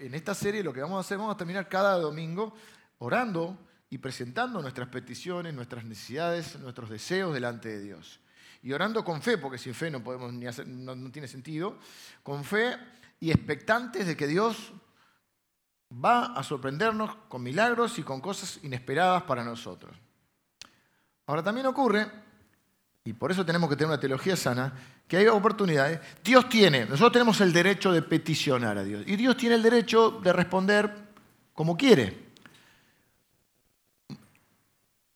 en esta serie lo que vamos a hacer, vamos a terminar cada domingo orando y presentando nuestras peticiones, nuestras necesidades, nuestros deseos delante de Dios. Y orando con fe, porque sin fe no podemos ni hacer, no, no tiene sentido, con fe y expectantes de que Dios va a sorprendernos con milagros y con cosas inesperadas para nosotros. Ahora también ocurre, y por eso tenemos que tener una teología sana, que hay oportunidades. Dios tiene, nosotros tenemos el derecho de peticionar a Dios, y Dios tiene el derecho de responder como quiere.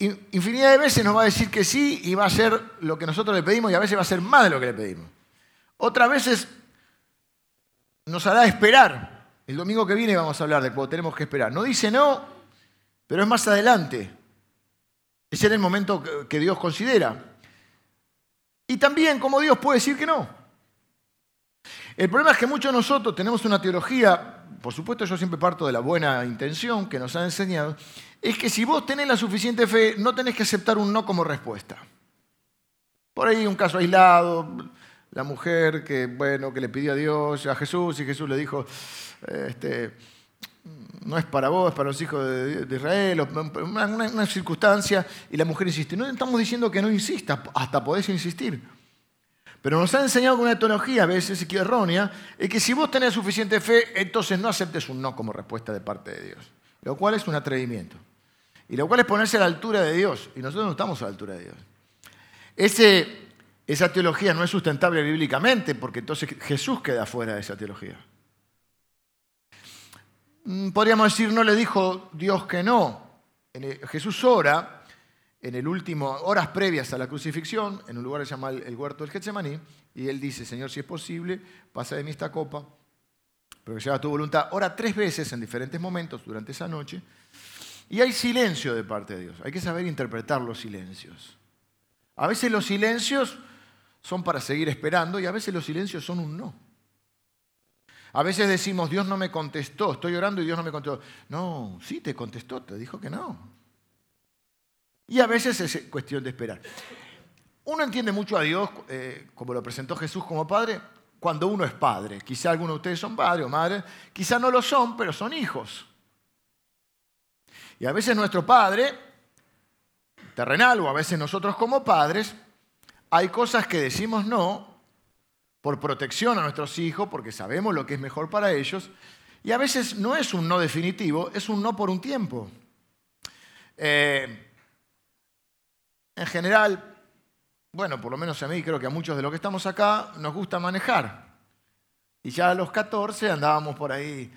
Infinidad de veces nos va a decir que sí y va a hacer lo que nosotros le pedimos y a veces va a ser más de lo que le pedimos. Otras veces nos hará esperar. El domingo que viene vamos a hablar de cuando tenemos que esperar. No dice no, pero es más adelante. Ese es el momento que Dios considera. Y también como Dios puede decir que no. El problema es que muchos de nosotros tenemos una teología, por supuesto yo siempre parto de la buena intención que nos han enseñado, es que si vos tenés la suficiente fe, no tenés que aceptar un no como respuesta. Por ahí un caso aislado, la mujer que, bueno, que le pidió a Dios, a Jesús, y Jesús le dijo, este, no es para vos, es para los hijos de, Israel, una, circunstancia, y la mujer insiste. No estamos diciendo que no insista, hasta podés insistir. Pero nos ha enseñado con una teología a veces errónea, es que si vos tenés suficiente fe, entonces no aceptes un no como respuesta de parte de Dios. Lo cual es un atrevimiento. Y lo cual es ponerse a la altura de Dios. Y nosotros no estamos a la altura de Dios. Esa teología no es sustentable bíblicamente porque entonces Jesús queda fuera de esa teología. Mm, podríamos decir, no le dijo Dios que no. Jesús ora en el último, horas previas a la crucifixión, en un lugar que se llama el huerto del Getsemaní, y él dice, Señor, si es posible, pasa de mí esta copa, pero que tu voluntad. Ora tres veces en diferentes momentos durante esa noche, y hay silencio de parte de Dios. Hay que saber interpretar los silencios. A veces los silencios son para seguir esperando y a veces los silencios son un no. A veces decimos, Dios no me contestó, estoy orando y Dios no me contestó. No, sí te contestó, te dijo que no. Y a veces es cuestión de esperar. Uno entiende mucho a Dios, eh, como lo presentó Jesús como Padre, cuando uno es padre. Quizá algunos de ustedes son padres o madres, quizá no lo son, pero son hijos. Y a veces nuestro Padre, terrenal, o a veces nosotros como padres, hay cosas que decimos no por protección a nuestros hijos, porque sabemos lo que es mejor para ellos, y a veces no es un no definitivo, es un no por un tiempo. Eh, en general, bueno, por lo menos a mí, creo que a muchos de los que estamos acá, nos gusta manejar. Y ya a los 14 andábamos por ahí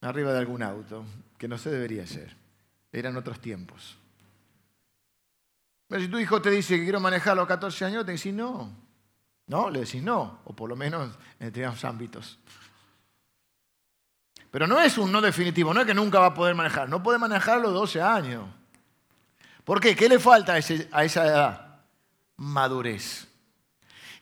arriba de algún auto, que no se debería ser. Eran otros tiempos. Pero si tu hijo te dice que quiero manejar a los 14 años, te decís no. No, le decís no, o por lo menos en determinados ámbitos. Pero no es un no definitivo, no es que nunca va a poder manejar, no puede manejar a los 12 años. ¿Por qué? ¿Qué le falta a, esa edad? Madurez.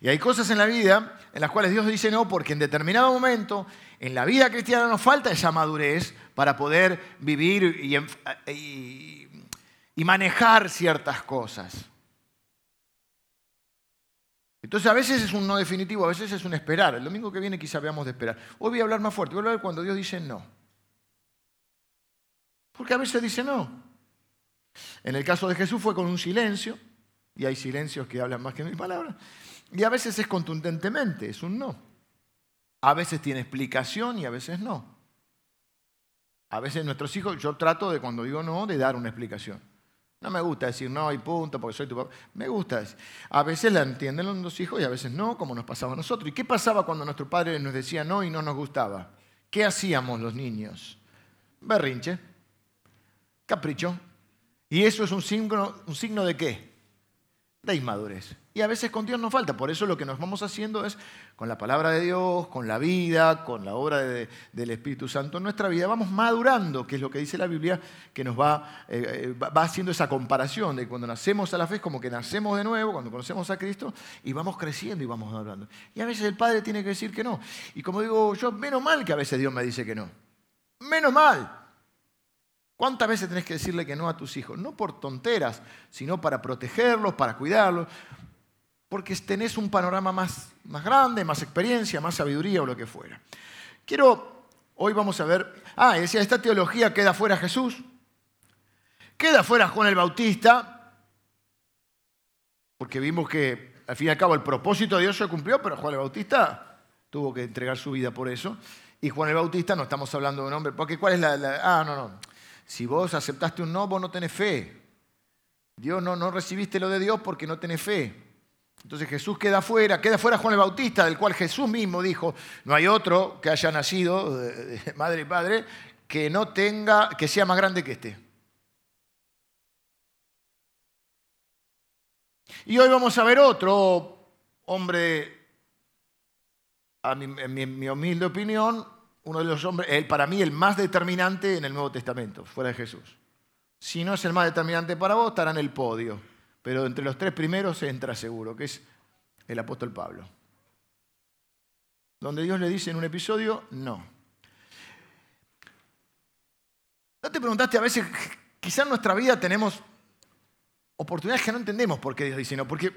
Y hay cosas en la vida en las cuales Dios dice no, porque en determinado momento en la vida cristiana nos falta esa madurez para poder vivir y y manejar ciertas cosas. Entonces a veces es un no definitivo, a veces es un esperar. El domingo que viene quizá veamos de esperar. Hoy voy a hablar más fuerte, voy a hablar cuando Dios dice no. Porque a veces dice no. En el caso de Jesús fue con un silencio, y hay silencios que hablan más que mil palabras, y a veces es contundentemente, es un no. A veces tiene explicación y a veces no. A veces nuestros hijos, yo trato de cuando digo no, de dar una explicación. No me gusta decir no y punto porque soy tu papá. Me gusta. A veces la entienden los hijos y a veces no, como nos pasaba a nosotros. ¿Y qué pasaba cuando nuestro padre nos decía no y no nos gustaba? ¿Qué hacíamos los niños? Berrinche, capricho. ¿Y eso es un signo, un signo de qué? De inmadurez. Y a veces con Dios nos falta. Por eso lo que nos vamos haciendo es, con la palabra de Dios, con la vida, con la obra del Espíritu Santo en nuestra vida, vamos madurando, que es lo que dice la Biblia, que nos va, eh, va haciendo esa comparación de cuando nacemos a la fe, es como que nacemos de nuevo, cuando conocemos a Cristo, y vamos creciendo y vamos madurando. Y a veces el Padre tiene que decir que no. Y como digo yo, menos mal que a veces Dios me dice que no. Menos mal. ¿Cuántas veces tenés que decirle que no a tus hijos? No por tonteras, sino para protegerlos, para cuidarlos, porque tenés un panorama más, más grande, más experiencia, más sabiduría o lo que fuera. Quiero Hoy vamos a ver, ah, decía, esta teología queda fuera Jesús, queda fuera Juan el Bautista, porque vimos que al fin y al cabo el propósito de Dios se cumplió, pero Juan el Bautista tuvo que entregar su vida por eso. Y Juan el Bautista no estamos hablando de un hombre, porque ¿cuál es la, Ah, no, no. Si vos aceptaste un no, vos no tenés fe. Dios no, no recibiste lo de Dios porque no tenés fe. Entonces Jesús queda fuera, queda fuera Juan el Bautista, del cual Jesús mismo dijo, no hay otro que haya nacido de madre y padre que no tenga, que sea más grande que este. Y hoy vamos a ver otro hombre, en mi, humilde opinión, uno de los hombres, para mí el más determinante en el Nuevo Testamento, fuera de Jesús. Si no es el más determinante para vos, estará en el podio pero entre los tres primeros entra seguro, que es el apóstol Pablo. Donde Dios le dice en un episodio, no. ¿No te preguntaste a veces, quizás en nuestra vida tenemos oportunidades que no entendemos por qué Dios dice no? Porque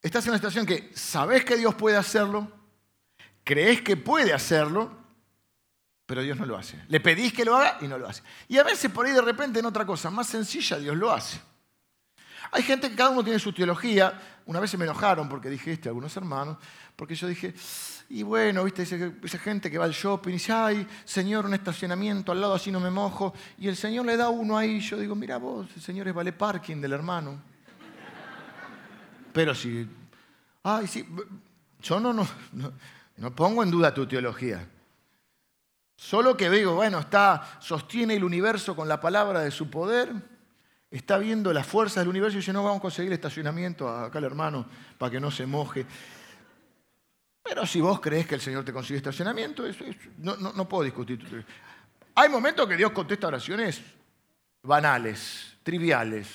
estás en una situación que sabes que Dios puede hacerlo, crees que puede hacerlo, pero Dios no lo hace. Le pedís que lo haga y no lo hace. Y a veces por ahí de repente en otra cosa más sencilla Dios lo hace. Hay gente que cada uno tiene su teología. Una vez se me enojaron porque dije este, algunos hermanos, porque yo dije, y bueno, viste, esa gente que va al shopping y dice, ay, señor, un estacionamiento al lado así no me mojo. Y el señor le da uno ahí. Yo digo, mira vos, el señor es vale parking del hermano. Pero si, ay, sí, yo no, no pongo en duda tu teología. Solo que digo, bueno, está, sostiene el universo con la palabra de su poder, está viendo las fuerzas del universo y dice, no, vamos a conseguir estacionamiento acá al hermano para que no se moje. Pero si vos crees que el Señor te consigue estacionamiento, eso, no, no, puedo discutir. Hay momentos que Dios contesta oraciones banales, triviales,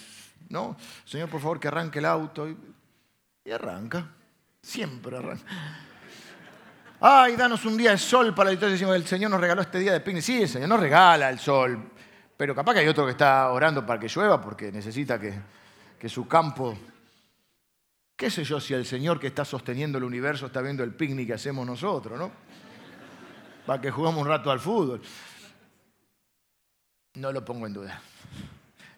¿no? Señor, por favor, que arranque el auto. y arranca, siempre arranca. Ay, danos un día de sol para liturgia. Decimos, el Señor nos regaló este día de picnic. Sí, el Señor nos regala el sol. Pero capaz que hay otro que está orando para que llueva porque necesita que, que su campo... ¿Qué sé yo si el Señor que está sosteniendo el universo está viendo el picnic que hacemos nosotros, no? Para que jugamos un rato al fútbol. No lo pongo en duda.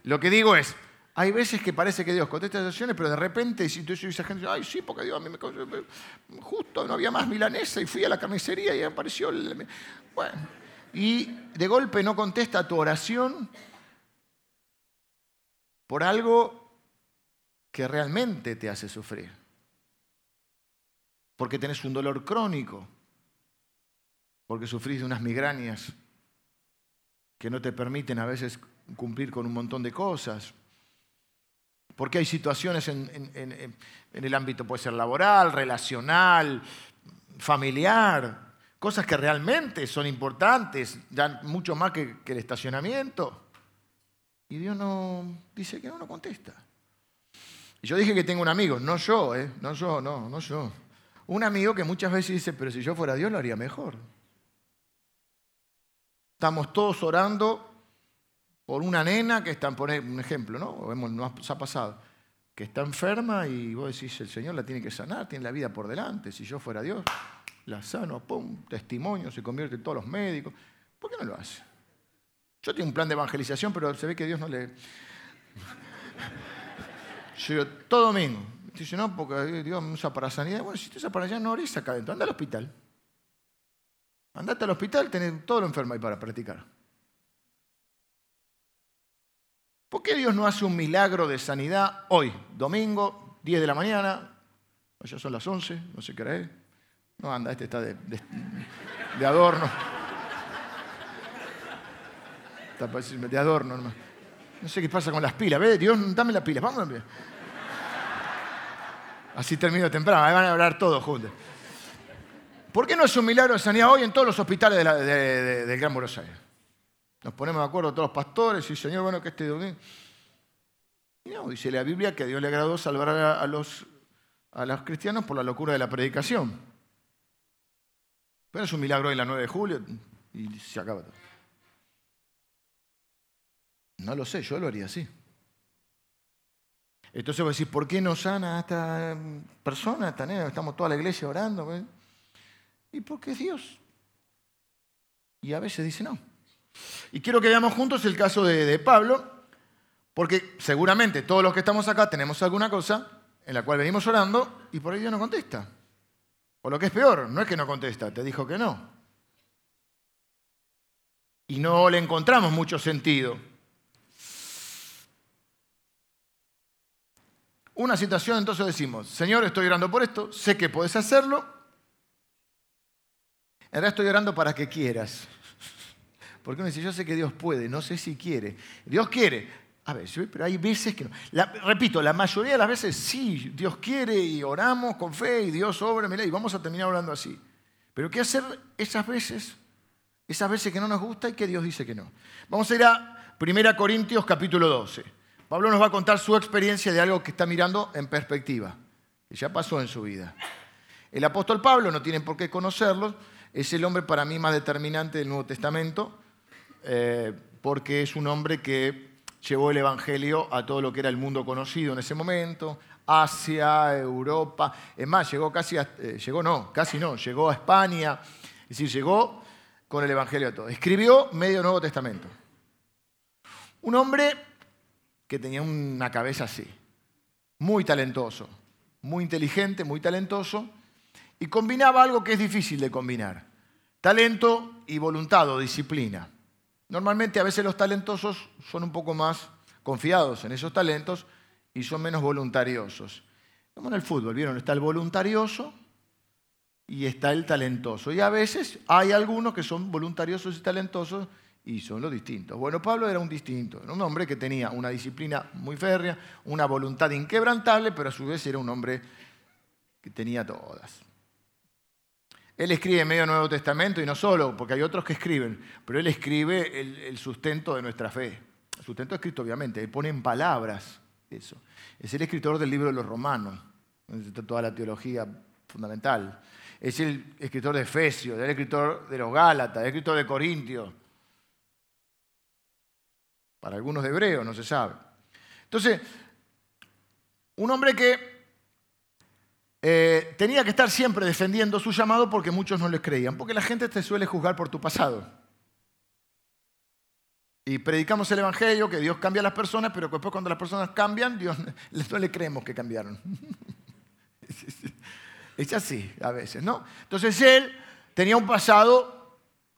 Lo que digo es, hay veces que parece que Dios contesta las oraciones, pero de repente, si tú esa gente, ay, sí, porque Dios a mí me justo no había más milanesa y fui a la carnicería y apareció el... Bueno, y de golpe no contesta tu oración por algo que realmente te hace sufrir. Porque tenés un dolor crónico, porque sufrís de unas migrañas que no te permiten a veces cumplir con un montón de cosas porque hay situaciones en, el ámbito, puede ser laboral, relacional, familiar, cosas que realmente son importantes, dan mucho más que, el estacionamiento. Y Dios no dice que no, no contesta. Y yo dije que tengo un amigo, no yo, ¿eh? no yo, no, no yo. Un amigo que muchas veces dice, pero si yo fuera Dios lo haría mejor. Estamos todos orando por una nena que está, por un ejemplo, ¿no? Nos ha pasado, que está enferma y vos decís, el Señor la tiene que sanar, tiene la vida por delante. Si yo fuera Dios, la sano, pum, testimonio, se convierte en todos los médicos. ¿Por qué no lo hace? Yo tengo un plan de evangelización, pero se ve que Dios no le... Yo digo, todo domingo. Dice, no, porque Dios me usa para sanidad. Bueno, si te usa para allá, no ores acá adentro. Anda al hospital. Andate al hospital, tenés todo lo enfermo ahí para practicar. ¿Por qué Dios no hace un milagro de sanidad hoy, domingo, 10 de la mañana? Ya son las 11, no sé qué. No, anda, este está de, adorno. De adorno nomás. No sé qué pasa con las pilas. ¿Ves? Dios, dame las pilas. Vamos Así termino temprano. Ahí van a hablar todos juntos. ¿Por qué no es un milagro de sanidad hoy en todos los hospitales del Gran Buenos Aires? Nos ponemos de acuerdo todos los pastores y Señor, bueno, que este domingo. Y no, dice la Biblia que a Dios le agradó salvar a los, a los cristianos por la locura de la predicación. Pero es un milagro en la 9 de julio y se acaba todo. No lo sé, yo lo haría así. Entonces vos decís, ¿por qué no sana a esta persona? Estamos toda la iglesia orando. Y porque Dios y a veces dice no. Y quiero que veamos juntos el caso de, Pablo, porque seguramente todos los que estamos acá tenemos alguna cosa en la cual venimos orando y por ahí Dios no contesta. O lo que es peor, no es que no contesta, te dijo que no. Y no le encontramos mucho sentido. Una situación, entonces decimos, Señor, estoy orando por esto, sé que puedes hacerlo. Realidad estoy orando para que quieras. Porque uno dice, yo sé que Dios puede, no sé si quiere. Dios quiere, a ver, pero hay veces que no. repito, la mayoría de las veces sí, Dios quiere y oramos con fe y Dios obra, mira, y vamos a terminar orando así. Pero ¿qué hacer esas veces? Esas veces que no nos gusta y que Dios dice que no. Vamos a ir a 1 Corintios capítulo 12. Pablo nos va a contar su experiencia de algo que está mirando en perspectiva, que ya pasó en su vida. El apóstol Pablo, no tienen por qué conocerlo, es el hombre para mí más determinante del Nuevo Testamento, eh, porque es un hombre que llevó el Evangelio a todo lo que era el mundo conocido en ese momento, Asia, Europa, es más, llegó casi, a, eh, llegó no, casi no, llegó a España, es decir, llegó con el Evangelio a todo. Escribió medio Nuevo Testamento. Un hombre que tenía una cabeza así, muy talentoso, muy inteligente, muy talentoso, y combinaba algo que es difícil de combinar, talento y voluntad o disciplina. Normalmente a veces los talentosos son un poco más confiados en esos talentos y son menos voluntariosos. Como en el fútbol, ¿vieron? Está el voluntarioso y está el talentoso. Y a veces hay algunos que son voluntariosos y talentosos y son los distintos. Bueno, Pablo era un distinto, era un hombre que tenía una disciplina muy férrea, una voluntad inquebrantable, pero a su vez era un hombre que tenía todas. Él escribe medio Nuevo Testamento y no solo, porque hay otros que escriben, pero él escribe el, sustento de nuestra fe. El sustento escrito, obviamente, él pone en palabras eso. Es el escritor del libro de los Romanos, donde está toda la teología fundamental. Es el escritor de Efesios, el escritor de los Gálatas, el escritor de Corintios. Para algunos de hebreos, no se sabe. Entonces, un hombre que eh, tenía que estar siempre defendiendo su llamado porque muchos no le creían, porque la gente te suele juzgar por tu pasado. Y predicamos el Evangelio, que Dios cambia a las personas, pero después cuando las personas cambian, Dios no le creemos que cambiaron. Es así a veces, ¿no? Entonces él tenía un pasado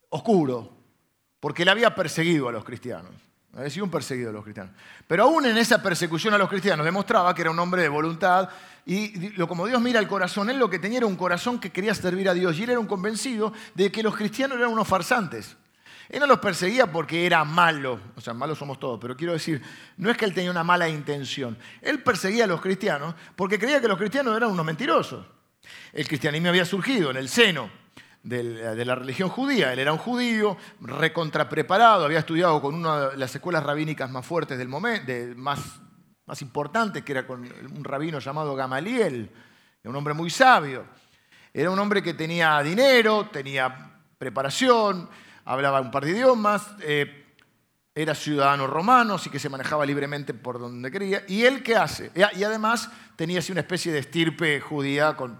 oscuro, porque él había perseguido a los cristianos. Había sido un perseguido a los cristianos. Pero aún en esa persecución a los cristianos demostraba que era un hombre de voluntad y como Dios mira el corazón, él lo que tenía era un corazón que quería servir a Dios y él era un convencido de que los cristianos eran unos farsantes. Él no los perseguía porque era malo, o sea, malos somos todos, pero quiero decir, no es que él tenía una mala intención. Él perseguía a los cristianos porque creía que los cristianos eran unos mentirosos. El cristianismo había surgido en el seno de la religión judía. Él era un judío recontrapreparado, había estudiado con una de las escuelas rabínicas más fuertes del momento, más más importante, que era con un rabino llamado Gamaliel, un hombre muy sabio. Era un hombre que tenía dinero, tenía preparación, hablaba un par de idiomas, eh, era ciudadano romano, así que se manejaba libremente por donde quería. ¿Y él qué hace? Y además tenía así una especie de estirpe judía con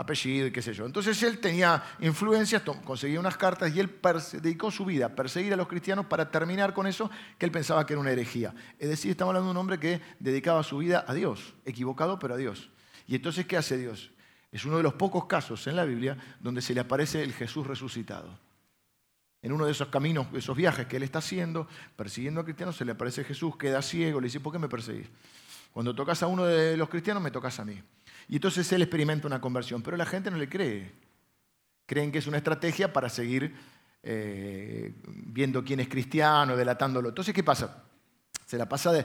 apellido y qué sé yo. Entonces él tenía influencias, conseguía unas cartas y él dedicó su vida a perseguir a los cristianos para terminar con eso que él pensaba que era una herejía. Es decir, estamos hablando de un hombre que dedicaba su vida a Dios, equivocado pero a Dios. Y entonces, ¿qué hace Dios? Es uno de los pocos casos en la Biblia donde se le aparece el Jesús resucitado. En uno de esos caminos, esos viajes que él está haciendo, persiguiendo a cristianos, se le aparece Jesús, queda ciego, le dice, ¿por qué me perseguís? Cuando tocas a uno de los cristianos, me tocas a mí. Y entonces él experimenta una conversión, pero la gente no le cree. Creen que es una estrategia para seguir eh, viendo quién es cristiano, delatándolo. Entonces, ¿qué pasa? Se la pasa de,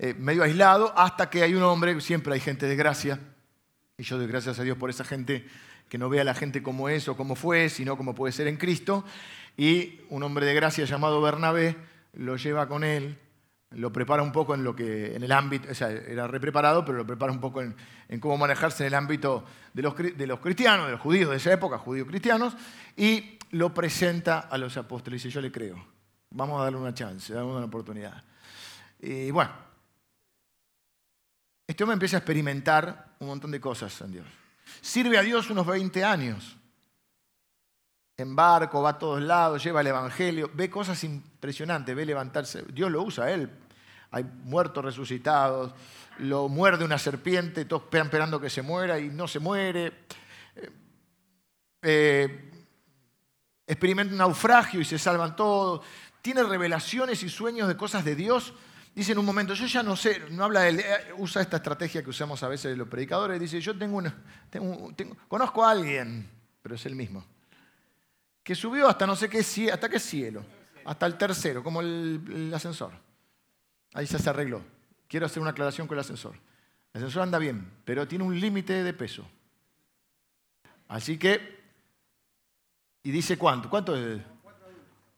eh, medio aislado hasta que hay un hombre, siempre hay gente de gracia, y yo doy gracias a Dios por esa gente que no ve a la gente como es o como fue, sino como puede ser en Cristo, y un hombre de gracia llamado Bernabé lo lleva con él lo prepara un poco en lo que en el ámbito, o sea, era repreparado, pero lo prepara un poco en, cómo manejarse en el ámbito de los, de los, cristianos, de los judíos de esa época, judíos cristianos, y lo presenta a los apóstoles y dice, yo le creo, vamos a darle una chance, damos una oportunidad. Y bueno, este hombre empieza a experimentar un montón de cosas en Dios. Sirve a Dios unos 20 años. en barco, va a todos lados, lleva el Evangelio, ve cosas impresionantes, ve levantarse. Dios lo usa a él. Hay muertos resucitados, lo muerde una serpiente, todos esperan esperando que se muera y no se muere. Eh, eh, experimenta un naufragio y se salvan todos. Tiene revelaciones y sueños de cosas de Dios. Dice en un momento, yo ya no sé, no habla eh, usa esta estrategia que usamos a veces los predicadores, dice, yo tengo, una, conozco a alguien, pero es el mismo que subió hasta no sé qué, hasta qué cielo, hasta el tercero, como el, ascensor. Ahí se arregló. Quiero hacer una aclaración con el ascensor. El ascensor anda bien, pero tiene un límite de peso. Así que, y dice cuánto, ¿cuánto?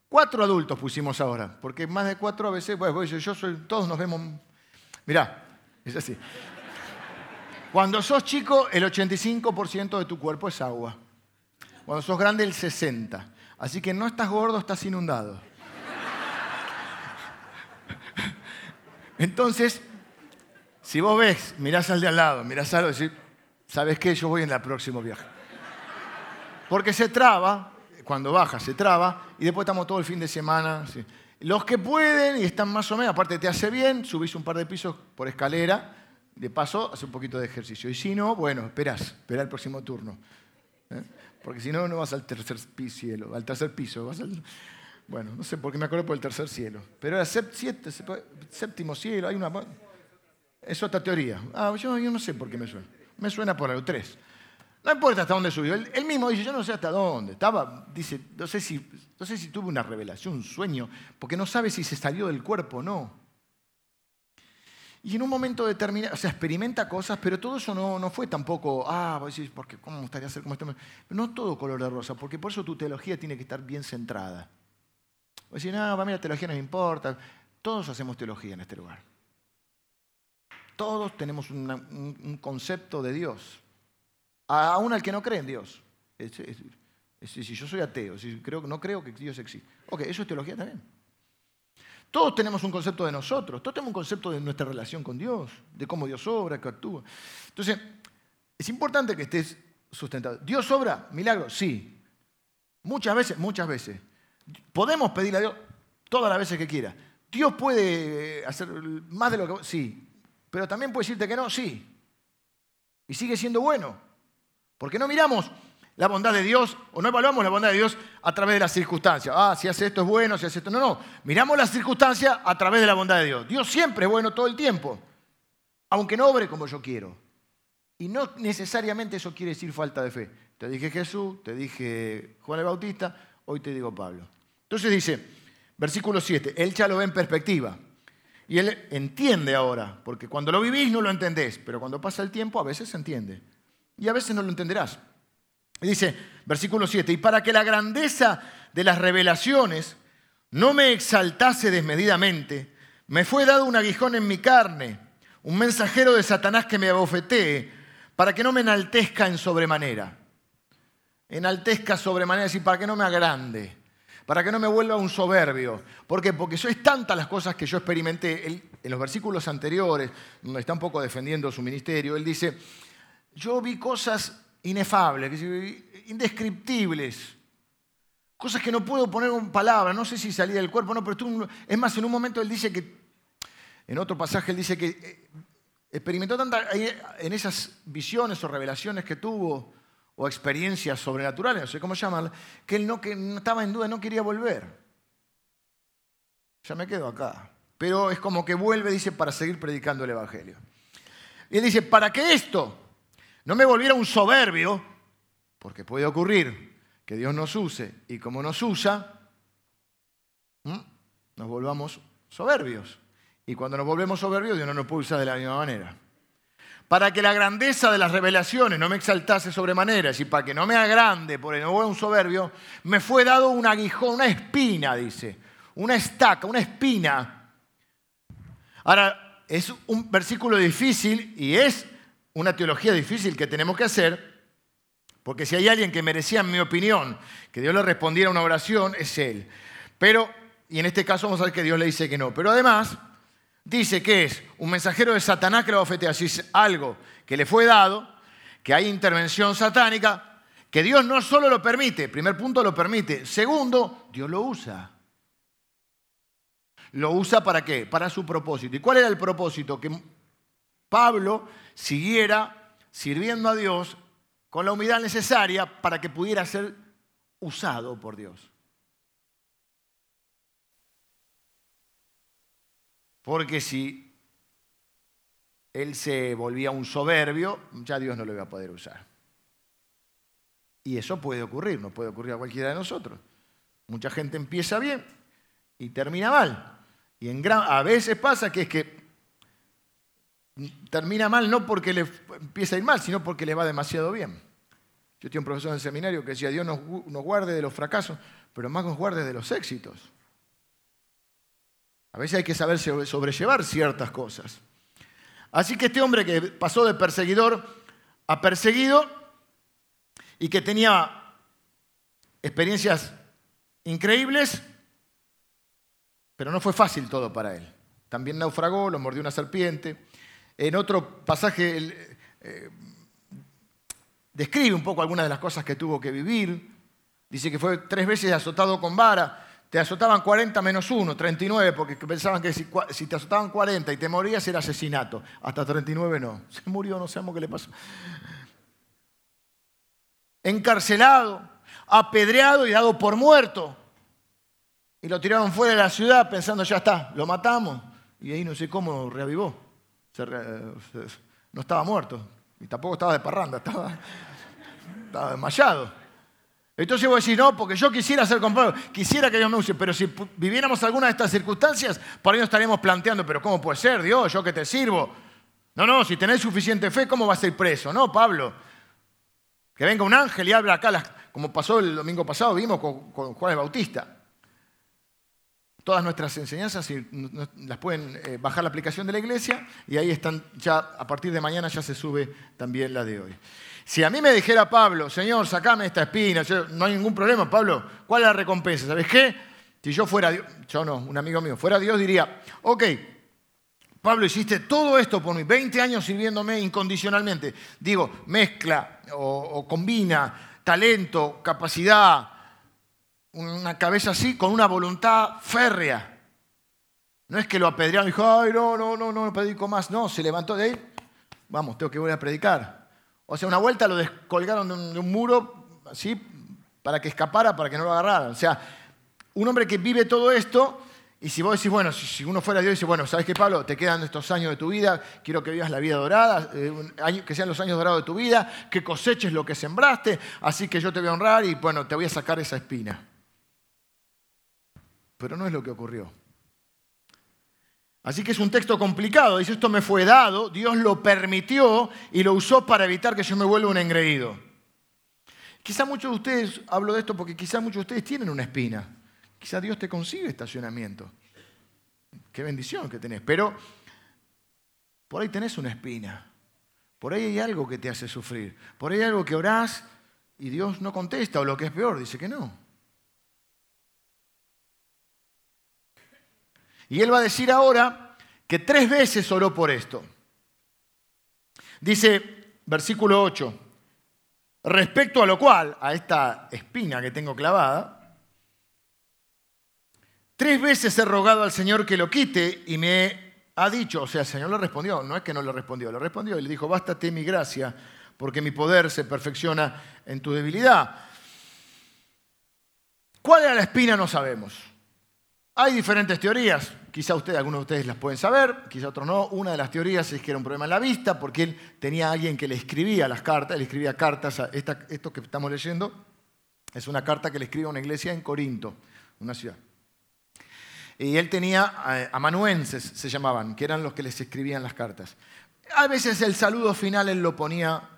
Cuatro adultos pusimos ahora, porque más de cuatro a veces, bueno, yo soy, todos nos vemos, mirá, es así. Cuando sos chico, el 85% de tu cuerpo es agua. Cuando sos grande, el 60. Así que no estás gordo, estás inundado. Entonces, si vos ves, mirás al de al lado, mirás y decís, ¿sabes qué? Yo voy en el próximo viaje. Porque se traba, cuando baja se traba, y después estamos todo el fin de semana. Los que pueden y están más o menos, aparte te hace bien, subís un par de pisos por escalera, de paso, hace un poquito de ejercicio. Y si no, bueno, esperás, esperá el próximo turno. ¿eh? porque si no, no vas al tercer cielo, al tercer piso. Bueno, no sé por qué me acuerdo por el tercer cielo. Pero era séptimo cielo, hay una... Es otra teoría. Ah, yo, no sé por qué me suena. Me suena por el tres. No importa hasta dónde subió. Él, mismo dice, yo no sé hasta dónde. Estaba, dice, no sé, si, no sé si tuvo una revelación, un sueño, porque no sabe si se salió del cuerpo o no. Y en un momento determinado, o sea, experimenta cosas, pero todo eso no, no fue tampoco, ah, vos decís, porque, ¿cómo me gustaría ser como este? No todo color de rosa, porque por eso tu teología tiene que estar bien centrada. Vos decís, no, para mí la teología no me importa. Todos hacemos teología en este lugar. Todos tenemos un, concepto de Dios. Aún al que no cree en Dios. si yo soy ateo, si creo, no creo que Dios existe. Ok, eso es teología también. Todos tenemos un concepto de nosotros, todos tenemos un concepto de nuestra relación con Dios, de cómo Dios obra, que actúa. Entonces, es importante que estés sustentado. ¿Dios obra? ¿Milagros? Sí. Muchas veces, muchas veces. Podemos pedirle a Dios todas las veces que quiera. ¿Dios puede hacer más de lo que... Sí. Pero también puede decirte que no, sí. Y sigue siendo bueno. Porque no miramos la bondad de Dios, o no evaluamos la bondad de Dios a través de las circunstancias. Ah, si hace esto es bueno, si hace esto. No, no. Miramos las circunstancias a través de la bondad de Dios. Dios siempre es bueno todo el tiempo, aunque no obre como yo quiero. Y no necesariamente eso quiere decir falta de fe. Te dije Jesús, te dije Juan el Bautista, hoy te digo Pablo. Entonces dice, versículo 7, él ya lo ve en perspectiva. Y él entiende ahora, porque cuando lo vivís no lo entendés, pero cuando pasa el tiempo a veces se entiende. Y a veces no lo entenderás. Dice, versículo 7, y para que la grandeza de las revelaciones no me exaltase desmedidamente, me fue dado un aguijón en mi carne, un mensajero de Satanás que me abofetee, para que no me enaltezca en sobremanera. Enaltezca sobremanera, y para que no me agrande, para que no me vuelva un soberbio. ¿Por qué? Porque son tantas las cosas que yo experimenté. en los versículos anteriores, donde está un poco defendiendo su ministerio, él dice, yo vi cosas inefables, indescriptibles. Cosas que no puedo poner en palabras, no sé si salía del cuerpo, no, pero es más, en un momento él dice que, en otro pasaje él dice que eh, experimentó tanta, en esas visiones o revelaciones que tuvo, o experiencias sobrenaturales, no sé cómo llamarlas, que él no, que estaba en duda, no quería volver. Ya me quedo acá. Pero es como que vuelve, dice, para seguir predicando el Evangelio. Y él dice, para que esto, no me volviera un soberbio, porque puede ocurrir que Dios nos use y como nos usa, nos volvamos soberbios. Y cuando nos volvemos soberbios, Dios no nos puede usar de la misma manera. Para que la grandeza de las revelaciones no me exaltase sobremanera, y para que no me agrande por el no un soberbio, me fue dado un aguijón, una espina, dice, una estaca, una espina. Ahora, es un versículo difícil y es una teología difícil que tenemos que hacer, porque si hay alguien que merecía, en mi opinión, que Dios le respondiera una oración, es Él. Pero, y en este caso vamos a ver que Dios le dice que no. Pero además, dice que es un mensajero de Satanás que lo bofetea. Si es algo que le fue dado, que hay intervención satánica, que Dios no solo lo permite, primer punto lo permite, segundo, Dios lo usa. Lo usa para qué? Para su propósito. ¿Y cuál era el propósito? Que Pablo siguiera sirviendo a Dios con la humildad necesaria para que pudiera ser usado por Dios. Porque si él se volvía un soberbio, ya Dios no lo iba a poder usar. Y eso puede ocurrir, no puede ocurrir a cualquiera de nosotros. Mucha gente empieza bien y termina mal. Y a veces pasa que es que termina mal no porque le empieza a ir mal, sino porque le va demasiado bien. Yo tenía un profesor en el seminario que decía, Dios nos guarde de los fracasos, pero más nos guarde de los éxitos. A veces hay que saber sobrellevar ciertas cosas. Así que este hombre que pasó de perseguidor a perseguido y que tenía experiencias increíbles, pero no fue fácil todo para él. También naufragó, lo mordió una serpiente. En otro pasaje eh, describe un poco algunas de las cosas que tuvo que vivir. Dice que fue tres veces azotado con vara. Te azotaban 40 menos 1, 39, porque pensaban que si, te azotaban 40 y te morías era asesinato. Hasta 39 no. Se murió, no sabemos qué le pasó. Encarcelado, apedreado y dado por muerto. Y lo tiraron fuera de la ciudad pensando, ya está, lo matamos. Y ahí no sé cómo reavivó. no estaba muerto. Y tampoco estaba de parranda, estaba, estaba desmayado. Entonces vos decís, no, porque yo quisiera ser compadre, quisiera que Dios me use, pero si viviéramos alguna de estas circunstancias, por ahí nos estaríamos planteando, pero ¿cómo puede ser, Dios, yo que te sirvo? No, no, si tenés suficiente fe, ¿cómo vas a ir preso? No, Pablo. Que venga un ángel y habla acá, como pasó el domingo pasado, vimos con, Juan el Bautista. Todas nuestras enseñanzas las pueden eh, bajar la aplicación de la iglesia y ahí están, ya a partir de mañana ya se sube también la de hoy. Si a mí me dijera Pablo, Señor, sacame esta espina, no hay ningún problema, Pablo, ¿cuál es la recompensa? ¿Sabes qué? Si yo fuera Dios, yo no, un amigo mío, fuera Dios diría, ok, Pablo, hiciste todo esto por mí, 20 años sirviéndome incondicionalmente. Digo, mezcla o, combina talento, capacidad, una cabeza así, con una voluntad férrea. No es que lo apedrearon y dijo, ay, no, no, no, no, no predico más. No, se levantó de ahí, vamos, tengo que volver a predicar. O sea, una vuelta lo descolgaron de un, muro, así, para que escapara, para que no lo agarraran. O sea, un hombre que vive todo esto, y si vos decís, bueno, si uno fuera Dios, dice, bueno, ¿sabes qué, Pablo? Te quedan estos años de tu vida, quiero que vivas la vida dorada, eh, que sean los años dorados de tu vida, que coseches lo que sembraste, así que yo te voy a honrar y, bueno, te voy a sacar esa espina. Pero no es lo que ocurrió. Así que es un texto complicado. Dice, esto me fue dado, Dios lo permitió y lo usó para evitar que yo me vuelva un engreído. Quizá muchos de ustedes, hablo de esto porque quizá muchos de ustedes tienen una espina. Quizá Dios te consigue estacionamiento. Qué bendición que tenés. Pero por ahí tenés una espina. Por ahí hay algo que te hace sufrir. Por ahí hay algo que orás y Dios no contesta. O lo que es peor, dice que no. Y él va a decir ahora que tres veces oró por esto. Dice, versículo 8, respecto a lo cual, a esta espina que tengo clavada, tres veces he rogado al Señor que lo quite y me ha dicho, o sea, el Señor le respondió, no es que no le respondió, le respondió y le dijo, bástate mi gracia, porque mi poder se perfecciona en tu debilidad. ¿Cuál era la espina? No sabemos. Hay diferentes teorías, quizá ustedes, algunos de ustedes las pueden saber, quizá otros no. Una de las teorías es que era un problema en la vista, porque él tenía a alguien que le escribía las cartas, le escribía cartas a esto que estamos leyendo, es una carta que le escribe a una iglesia en Corinto, una ciudad. Y él tenía eh, amanuenses, se llamaban, que eran los que les escribían las cartas. A veces el saludo final él lo ponía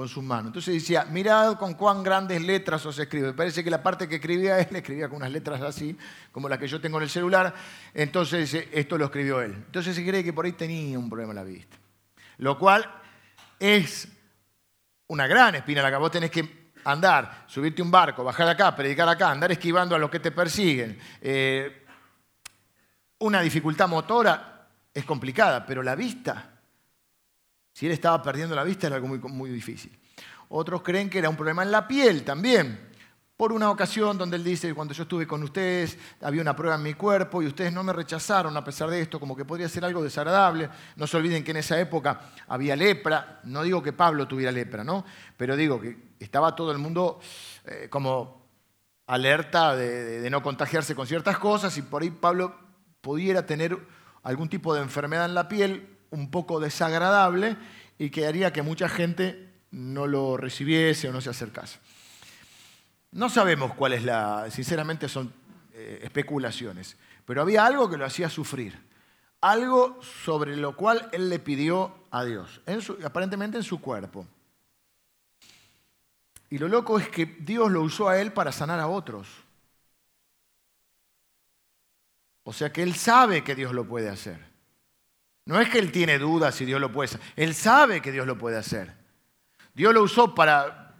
con sus manos. Entonces decía, mirad con cuán grandes letras os escribe. Parece que la parte que escribía él escribía con unas letras así, como las que yo tengo en el celular. Entonces esto lo escribió él. Entonces se cree que por ahí tenía un problema en la vista. Lo cual es una gran espina la que vos tenés que andar, subirte un barco, bajar acá, predicar acá, andar esquivando a los que te persiguen. Eh, una dificultad motora es complicada, pero la vista si él estaba perdiendo la vista era algo muy, muy difícil. Otros creen que era un problema en la piel también. Por una ocasión donde él dice, cuando yo estuve con ustedes, había una prueba en mi cuerpo y ustedes no me rechazaron a pesar de esto, como que podría ser algo desagradable. No se olviden que en esa época había lepra. No digo que Pablo tuviera lepra, ¿no? Pero digo que estaba todo el mundo eh, como alerta de, de no contagiarse con ciertas cosas y por ahí Pablo pudiera tener algún tipo de enfermedad en la piel un poco desagradable y que haría que mucha gente no lo recibiese o no se acercase. No sabemos cuál es la, sinceramente son eh, especulaciones, pero había algo que lo hacía sufrir, algo sobre lo cual él le pidió a Dios, aparentemente en su cuerpo. Y lo loco es que Dios lo usó a él para sanar a otros. O sea que él sabe que Dios lo puede hacer. No es que él tiene dudas si Dios lo puede hacer. Él sabe que Dios lo puede hacer. Dios lo usó para,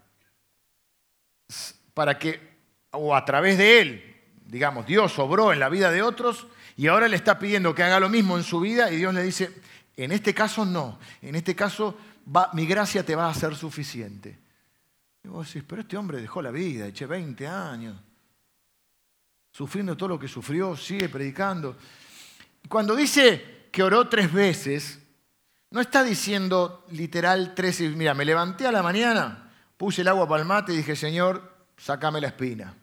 para que, o a través de él, digamos, Dios obró en la vida de otros y ahora le está pidiendo que haga lo mismo en su vida y Dios le dice, en este caso no, en este caso mi gracia te va a ser suficiente. Y vos decís, pero este hombre dejó la vida, eché 20 años, sufriendo todo lo que sufrió, sigue predicando. Cuando dice que oró tres veces, no está diciendo literal tres mira, me levanté a la mañana, puse el agua para el mate y dije, Señor, sácame la espina.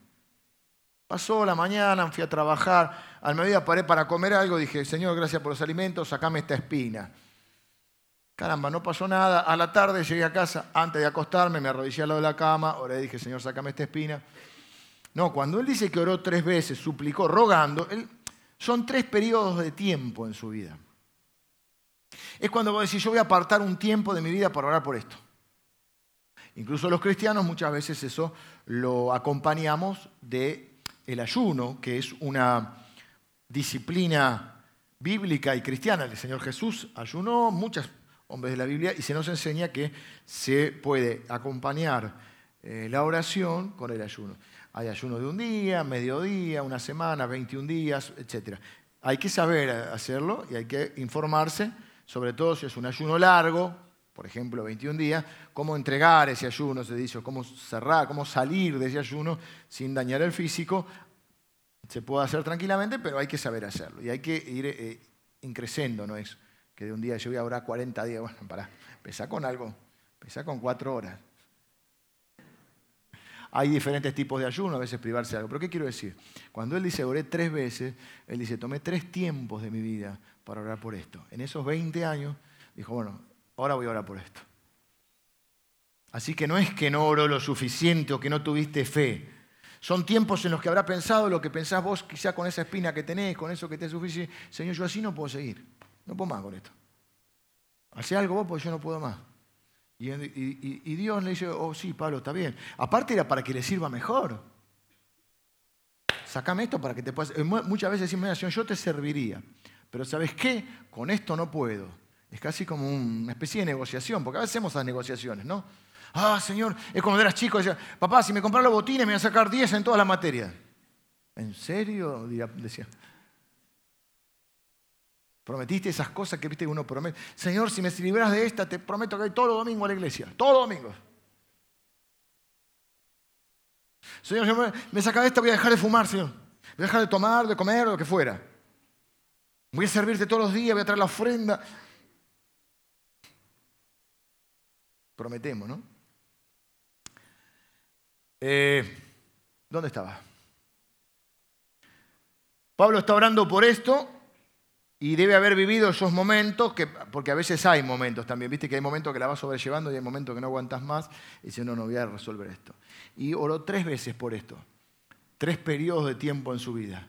Pasó la mañana, fui a trabajar, al mediodía paré para comer algo, dije, Señor, gracias por los alimentos, sacame esta espina. Caramba, no pasó nada. A la tarde llegué a casa, antes de acostarme, me arrodillé al lado de la cama, oré, dije, Señor, sácame esta espina. No, cuando él dice que oró tres veces, suplicó, rogando, él son tres periodos de tiempo en su vida. Es cuando vos decís, yo voy a apartar un tiempo de mi vida para orar por esto. Incluso los cristianos muchas veces eso lo acompañamos de el ayuno, que es una disciplina bíblica y cristiana. El Señor Jesús ayunó, muchos hombres de la Biblia, y se nos enseña que se puede acompañar eh, la oración con el ayuno. Hay ayuno de un día, mediodía, una semana, 21 días, etc. Hay que saber hacerlo y hay que informarse, sobre todo si es un ayuno largo, por ejemplo, 21 días, cómo entregar ese ayuno, se dice, cómo cerrar, cómo salir de ese ayuno sin dañar el físico. Se puede hacer tranquilamente, pero hay que saber hacerlo y hay que ir eh, increciendo, no es que de un día yo voy a orar 40 días, bueno, para, empezar con algo, empezar con cuatro horas. Hay diferentes tipos de ayuno, a veces privarse de algo. Pero ¿qué quiero decir? Cuando él dice oré tres veces, él dice tomé tres tiempos de mi vida para orar por esto. En esos 20 años dijo, bueno, ahora voy a orar por esto. Así que no es que no oró lo suficiente o que no tuviste fe. Son tiempos en los que habrá pensado lo que pensás vos, quizá con esa espina que tenés, con eso que te suficiente. Señor, yo así no puedo seguir. No puedo más con esto. Hace algo vos porque yo no puedo más. Y, Dios le dice, oh sí, Pablo, está bien. Aparte era para que le sirva mejor. Sácame esto para que te puedas... Muchas veces decimos, Señor, yo te serviría. Pero ¿sabes qué? Con esto no puedo. Es casi como una especie de negociación, porque a veces hacemos esas negociaciones, ¿no? Ah, Señor, es de eras chico, decía, papá, si me compras los botines me voy a sacar 10 en todas las materias. ¿En serio? Decía. Prometiste esas cosas que viste uno promete. Señor, si me libras de esta, te prometo que voy todos los domingos a la iglesia. Todos los domingos. Señor, me saca de esta, voy a dejar de fumar, Señor. Voy a dejar de tomar, de comer, lo que fuera. Voy a servirte todos los días, voy a traer la ofrenda. Prometemos, ¿no? Eh, ¿Dónde estaba? Pablo está orando por esto y debe haber vivido esos momentos, que, porque a veces hay momentos también, viste que hay momentos que la vas sobrellevando y hay momentos que no aguantas más y dice, no, no voy a resolver esto. Y oró tres veces por esto, tres periodos de tiempo en su vida.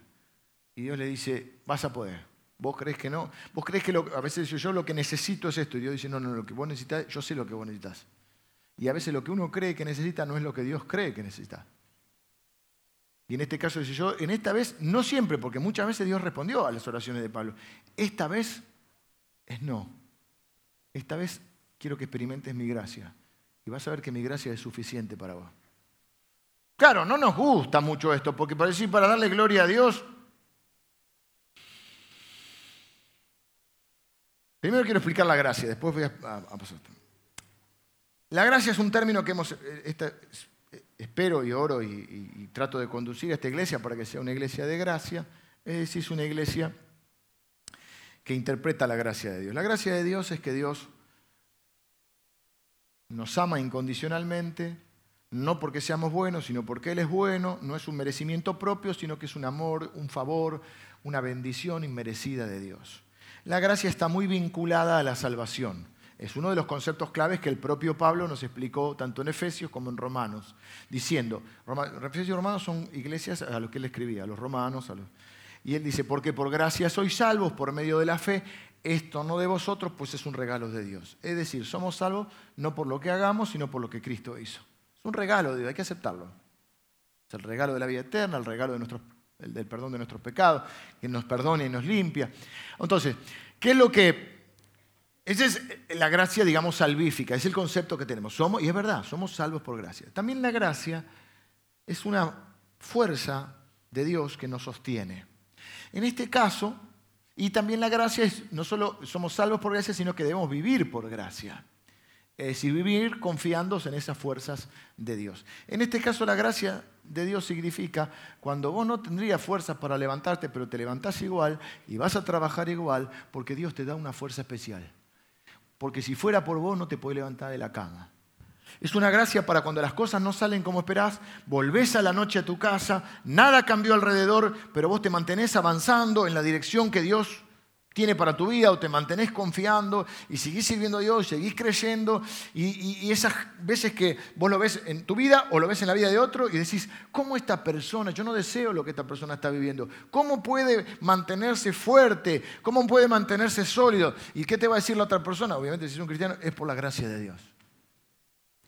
Y Dios le dice, vas a poder. ¿Vos crees que no? ¿Vos crees que a veces yo, yo lo que necesito es esto? Y Dios dice, no, no, lo que vos necesitas, yo sé lo que vos necesitas. Y a veces lo que uno cree que necesita no es lo que Dios cree que necesita. Y en este caso dice yo, en esta vez, no siempre, porque muchas veces Dios respondió a las oraciones de Pablo. Esta vez es no. Esta vez quiero que experimentes mi gracia. Y vas a ver que mi gracia es suficiente para vos. Claro, no nos gusta mucho esto, porque para decir, para darle gloria a Dios, primero quiero explicar la gracia, después voy a, a pasar. La gracia es un término que hemos, eh, espero y oro y, trato de conducir a esta iglesia para que sea una iglesia de gracia, es decir, es una iglesia que interpreta la gracia de Dios. La gracia de Dios es que Dios nos ama incondicionalmente, no porque seamos buenos, sino porque Él es bueno, no es un merecimiento propio, sino que es un amor, un favor, una bendición inmerecida de Dios. La gracia está muy vinculada a la salvación. Es uno de los conceptos claves que el propio Pablo nos explicó tanto en Efesios como en Romanos, diciendo, Efesios y Romanos son iglesias a los que él escribía, a los romanos, y él dice, porque por gracia sois salvos por medio de la fe, esto no de vosotros, pues es un regalo de Dios. Es decir, somos salvos no por lo que hagamos, sino por lo que Cristo hizo. Es un regalo de Dios, hay que aceptarlo. Es el regalo de la vida eterna, el regalo del perdón de nuestros pecados, que nos perdona y nos limpia. Entonces, ¿qué es lo que esa es la gracia, digamos, salvífica, es el concepto que tenemos. Somos, y es verdad, somos salvos por gracia. También la gracia es una fuerza de Dios que nos sostiene. En este caso, y también la gracia es, no solo somos salvos por gracia, sino que debemos vivir por gracia. Es decir, vivir confiándose en esas fuerzas de Dios. En este caso, la gracia de Dios significa cuando vos no tendrías fuerzas para levantarte, pero te levantás igual y vas a trabajar igual, porque Dios te da una fuerza especial porque si fuera por vos no te podés levantar de la cama. Es una gracia para cuando las cosas no salen como esperás, volvés a la noche a tu casa, nada cambió alrededor, pero vos te mantenés avanzando en la dirección que Dios tiene para tu vida o te mantenés confiando y seguís sirviendo a Dios, seguís creyendo y, esas veces que vos lo ves en tu vida o lo ves en la vida de otro y decís, ¿cómo esta persona, yo no deseo lo que esta persona está viviendo, cómo puede mantenerse fuerte, cómo puede mantenerse sólido? ¿Y qué te va a decir la otra persona? Obviamente si es un cristiano es por la gracia de Dios.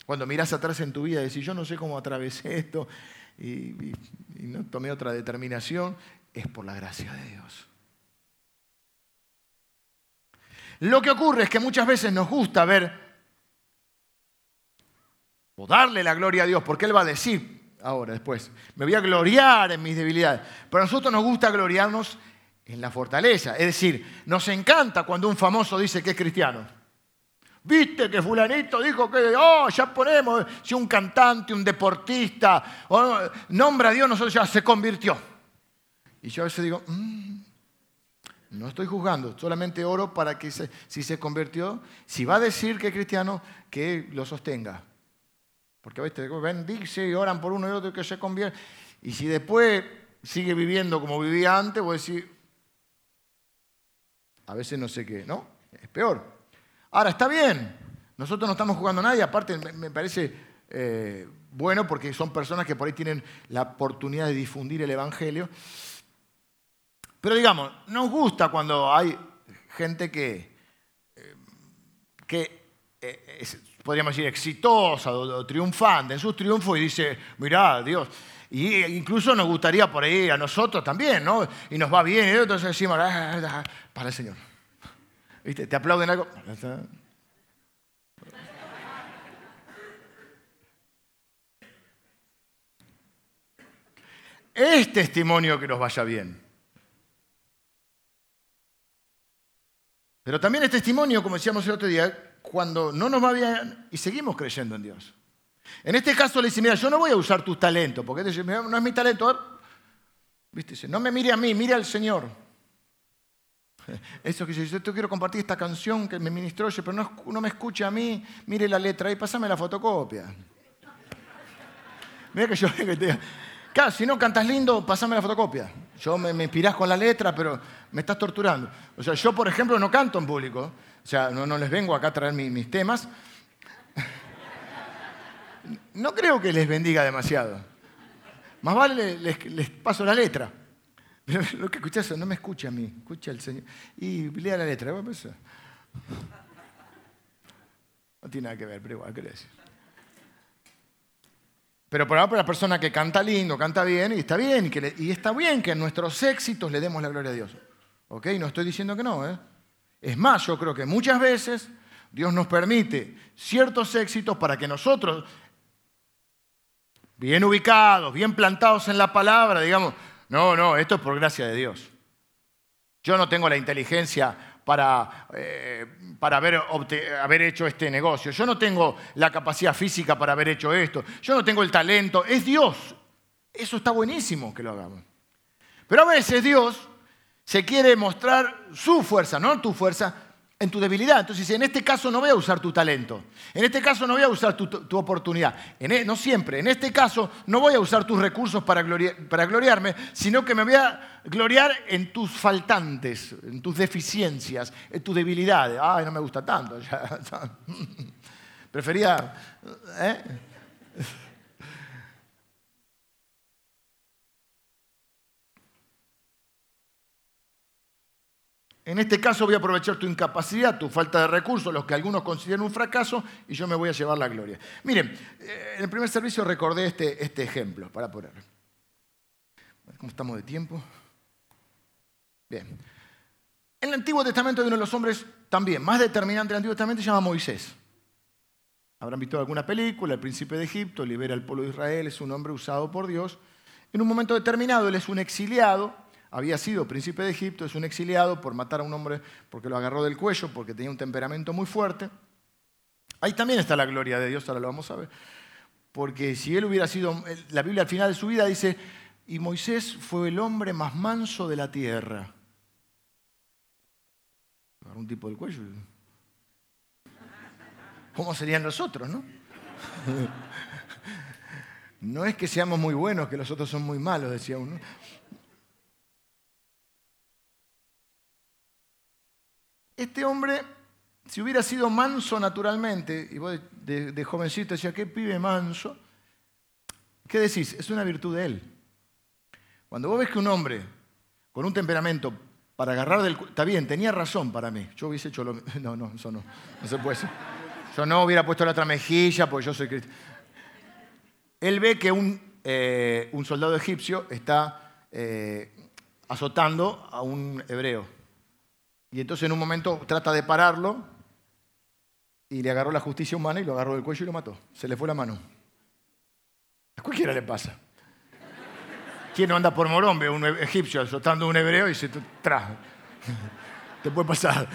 Cuando mirás atrás en tu vida y decís, yo no sé cómo atravesé esto y no tomé otra determinación, es por la gracia de Dios. Lo que ocurre es que muchas veces nos gusta ver o darle la gloria a Dios, porque Él va a decir ahora, después, me voy a gloriar en mis debilidades. Pero a nosotros nos gusta gloriarnos en la fortaleza. Es decir, nos encanta cuando un famoso dice que es cristiano. Viste que fulanito dijo que, oh, ya ponemos, si un cantante, un deportista, o, nombra a Dios, nosotros ya se convirtió. Y yo a veces digo, mm, no estoy juzgando, solamente oro para que si se convirtió, si va a decir que es cristiano, que lo sostenga. Porque veces bendice y oran por uno y otro que se convierte. Y si después sigue viviendo como vivía antes, voy a decir, a veces no sé qué, ¿no? Es peor. Ahora, está bien, nosotros no estamos jugando a nadie, aparte me parece eh, bueno porque son personas que por ahí tienen la oportunidad de difundir el Evangelio. Pero digamos, nos gusta cuando hay gente que, eh, que eh, es, podríamos decir, exitosa o, triunfante en sus triunfos y dice, mirá, Dios. Y incluso nos gustaría por ahí a nosotros también, ¿no? Y nos va bien, y entonces decimos, ah, ah, ah, para el Señor. ¿Viste? ¿Te aplauden algo? Es testimonio que nos vaya bien. Pero también es testimonio, como decíamos el otro día, cuando no nos va bien y seguimos creyendo en Dios. En este caso le dice, mira, yo no voy a usar tus talentos, porque dice, no es mi talento. ¿Viste? No me mire a mí, mire al Señor. Eso que dice, yo quiero compartir esta canción que me ministró, pero no, me escuche a mí, mire la letra y pásame la fotocopia. Mira que yo y te digo, claro, si no cantas lindo, pásame la fotocopia. Yo me, me inspirás con la letra, pero me estás torturando. O sea, yo, por ejemplo, no canto en público. O sea, no, les vengo acá a traer mis, temas. No creo que les bendiga demasiado. Más vale les, paso la letra. Pero lo que escuchás no me escucha a mí, escucha al Señor. Y lea la letra. No tiene nada que ver, pero igual, ¿qué decir? Pero por ahora la persona que canta lindo, canta bien, y está bien, y, y está bien que en nuestros éxitos le demos la gloria a Dios. ¿Ok? No estoy diciendo que no. ¿eh? Es más, yo creo que muchas veces Dios nos permite ciertos éxitos para que nosotros, bien ubicados, bien plantados en la palabra, digamos, no, no, esto es por gracia de Dios. Yo no tengo la inteligencia para, eh, para haber, haber hecho este negocio. Yo no tengo la capacidad física para haber hecho esto. Yo no tengo el talento. Es Dios. Eso está buenísimo que lo hagamos. Pero a veces Dios se quiere mostrar su fuerza, no tu fuerza, en tu debilidad. Entonces dice, en este caso no voy a usar tu talento, en este caso no voy a usar tu, oportunidad, e, no siempre, en este caso no voy a usar tus recursos para, para gloriarme, sino que me voy a gloriar en tus faltantes, en tus deficiencias, en tus debilidades. Ay, no me gusta tanto. Prefería... ¿eh? En este caso voy a aprovechar tu incapacidad, tu falta de recursos, los que algunos consideran un fracaso, y yo me voy a llevar la gloria. Miren, eh, en el primer servicio recordé este, este ejemplo, para poner. ¿Cómo estamos de tiempo? Bien. En el Antiguo Testamento hay uno de los hombres también más determinante del Antiguo Testamento, se llama Moisés. Habrán visto alguna película, el príncipe de Egipto, libera al pueblo de Israel, es un hombre usado por Dios. En un momento determinado, él es un exiliado, había sido príncipe de Egipto, es un exiliado por matar a un hombre porque lo agarró del cuello, porque tenía un temperamento muy fuerte. Ahí también está la gloria de Dios, ahora lo vamos a ver. Porque si él hubiera sido, la Biblia al final de su vida dice, y Moisés fue el hombre más manso de la tierra. Agarró un tipo del cuello. ¿Cómo serían nosotros, no? No es que seamos muy buenos, que los otros son muy malos, decía uno. Este hombre, si hubiera sido manso naturalmente, y vos de, jovencito decías, qué pibe manso, ¿qué decís? Es una virtud de él. Cuando vos ves que un hombre con un temperamento para agarrar del... Está bien, tenía razón para mí. Yo hubiese hecho lo No, no, eso no. No se puede. Yo no hubiera puesto la otra mejilla porque yo soy cristiano. Él ve que un, eh, un soldado egipcio está eh, azotando a un hebreo. Y entonces en un momento trata de pararlo y le agarró la justicia humana y lo agarró del cuello y lo mató. Se le fue la mano. A cualquiera le pasa. ¿Quién no anda por a un egipcio azotando a un hebreo y se trajo. Te puede pasar.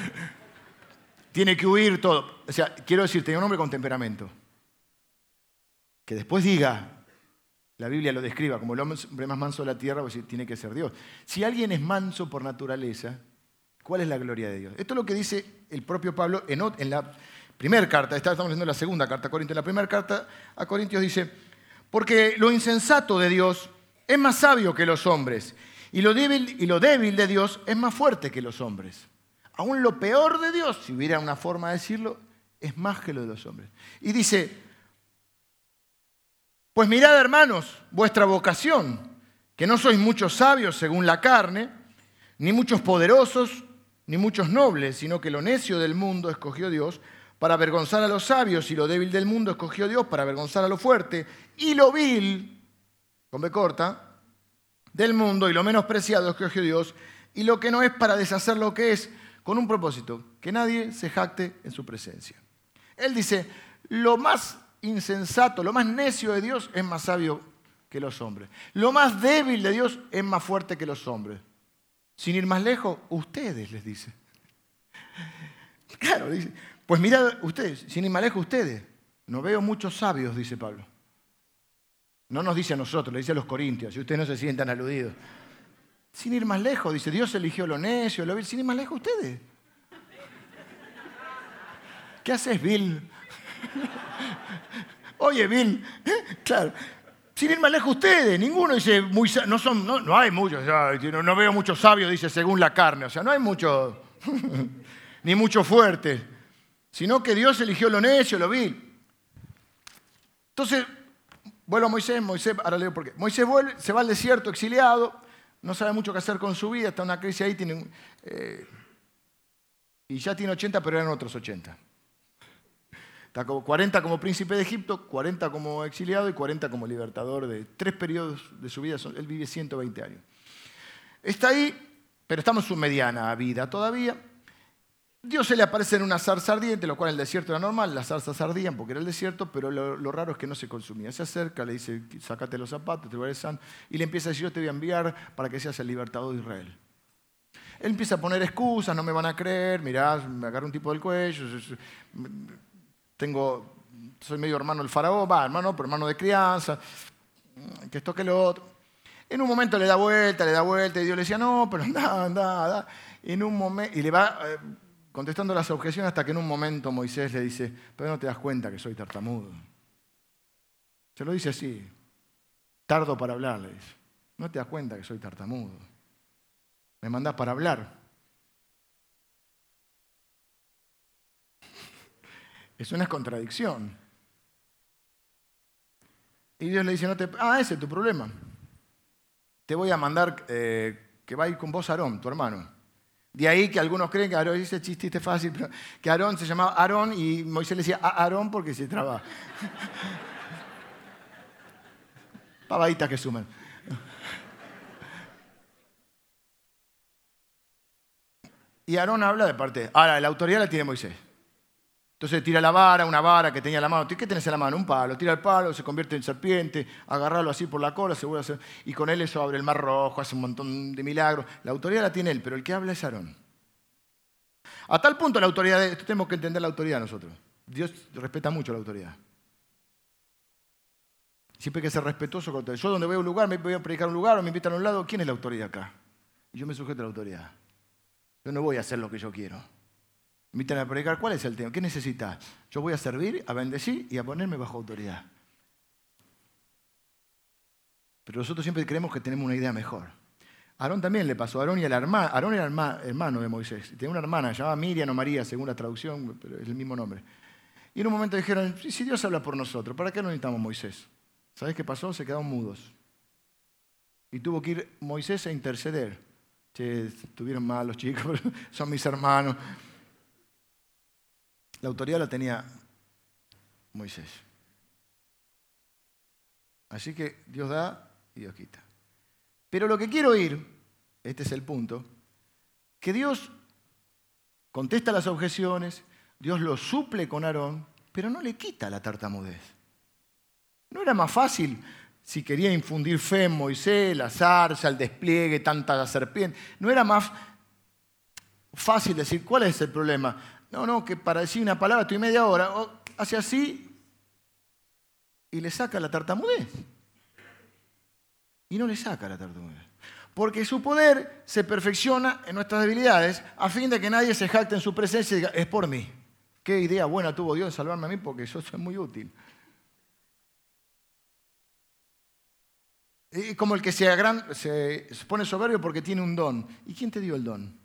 Tiene que huir todo. O sea, quiero decir, tenía un hombre con temperamento. Que después diga, la Biblia lo describa como el hombre más manso de la tierra, pues tiene que ser Dios. Si alguien es manso por naturaleza, ¿Cuál es la gloria de Dios? Esto es lo que dice el propio Pablo en, la primera carta, estamos leyendo la segunda carta a Corintios, en la primera carta a Corintios dice, porque lo insensato de Dios es más sabio que los hombres, y lo débil, y lo débil de Dios es más fuerte que los hombres. Aún lo peor de Dios, si hubiera una forma de decirlo, es más que lo de los hombres. Y dice, pues mirad hermanos, vuestra vocación, que no sois muchos sabios según la carne, ni muchos poderosos, ni muchos nobles, sino que lo necio del mundo escogió Dios para avergonzar a los sabios, y lo débil del mundo escogió Dios para avergonzar a lo fuerte, y lo vil, con B corta, del mundo, y lo menospreciado escogió Dios, y lo que no es para deshacer lo que es, con un propósito, que nadie se jacte en su presencia. Él dice, lo más insensato, lo más necio de Dios es más sabio que los hombres. Lo más débil de Dios es más fuerte que los hombres. Sin ir más lejos, ustedes, les dice. Claro, dice. Pues mirad ustedes, sin ir más lejos, ustedes. No veo muchos sabios, dice Pablo. No nos dice a nosotros, le dice a los corintios, y ustedes no se sientan aludidos. Sin ir más lejos, dice, Dios eligió lo necio, lo vil, sin ir más lejos ustedes. ¿Qué haces, Bill? Oye, Bill, claro, sin ir más lejos ustedes, ninguno dice, muy, no, son, no, hay muchos, no, veo muchos sabios, dice, según la carne, o sea, no hay muchos, ni mucho fuerte, sino que Dios eligió lo necio, lo vil. Entonces, vuelvo a Moisés, Moisés, ahora leo por qué. Moisés vuelve, se va al desierto exiliado, no sabe mucho qué hacer con su vida, está una crisis ahí, tiene, eh, y ya tiene 80, pero eran otros 80. 40 como príncipe de Egipto, 40 como exiliado y 40 como libertador de tres periodos de su vida. Él vive 120 años. Está ahí, pero estamos en su mediana vida todavía. Dios se le aparece en una zarza ardiente, lo cual en el desierto era normal, las zarzas ardían porque era el desierto, pero lo, raro es que no se consumía. Se acerca, le dice, sacate los zapatos, te voy a y le empieza a decir, yo te voy a enviar para que seas el libertador de Israel. Él empieza a poner excusas, no me van a creer, mirá, me agarré un tipo del cuello, tengo, soy medio hermano del faraón, va, hermano, pero hermano de crianza, que esto que lo otro. En un momento le da vuelta, le da vuelta, y Dios le decía, no, pero anda, anda, anda. En un momento, y le va eh, contestando las objeciones hasta que en un momento Moisés le dice, pero no te das cuenta que soy tartamudo. Se lo dice así, tardo para hablarles. No te das cuenta que soy tartamudo. Me mandás para hablar. Es una contradicción. Y Dios le dice, no te... ah, ese es tu problema. Te voy a mandar eh, que va a ir con vos Aarón, tu hermano. De ahí que algunos creen que Aarón, dice chiste fácil, pero que Aarón se llamaba Aarón y Moisés le decía Aarón porque se traba. Pavaditas que suman. Y Aarón habla de parte. Ahora, la autoridad la tiene Moisés. Entonces tira la vara, una vara que tenía en la mano. ¿Qué tenés en la mano? Un palo. Tira el palo, se convierte en serpiente, agarrarlo así por la cola, se vuelve a hacer. Y con él eso abre el mar rojo, hace un montón de milagros. La autoridad la tiene él, pero el que habla es Aarón. A tal punto la autoridad, esto tenemos que entender la autoridad nosotros. Dios respeta mucho la autoridad. Siempre hay que ser respetuoso con todo. Yo donde voy a un lugar, me voy a predicar a un lugar me invitan a un lado, ¿quién es la autoridad acá? Yo me sujeto a la autoridad. Yo no voy a hacer lo que yo quiero. Invitan a predicar, ¿cuál es el tema? ¿Qué necesitas? Yo voy a servir, a bendecir y a ponerme bajo autoridad. Pero nosotros siempre creemos que tenemos una idea mejor. Aarón también le pasó. Aarón, y el hermano, Aarón era hermano de Moisés. Tenía una hermana, llamada Miriam o María, según la traducción, pero es el mismo nombre. Y en un momento dijeron, si Dios habla por nosotros, ¿para qué necesitamos Moisés? ¿Sabes qué pasó? Se quedaron mudos. Y tuvo que ir Moisés a interceder. Che, estuvieron mal los chicos, son mis hermanos. La autoridad la tenía Moisés. Así que Dios da y Dios quita. Pero lo que quiero oír, este es el punto, que Dios contesta las objeciones, Dios lo suple con Aarón, pero no le quita la tartamudez. ¿No era más fácil si quería infundir fe en Moisés, la zarza, el despliegue, tanta serpiente? ¿No era más fácil decir cuál es el problema? No, no, que para decir una palabra estoy media hora, hace así y le saca la tartamudez. Y no le saca la tartamudez. Porque su poder se perfecciona en nuestras debilidades a fin de que nadie se jacte en su presencia y diga, es por mí. Qué idea buena tuvo Dios de salvarme a mí porque yo soy muy útil. Y como el que se, se pone soberbio porque tiene un don. ¿Y quién te dio el don?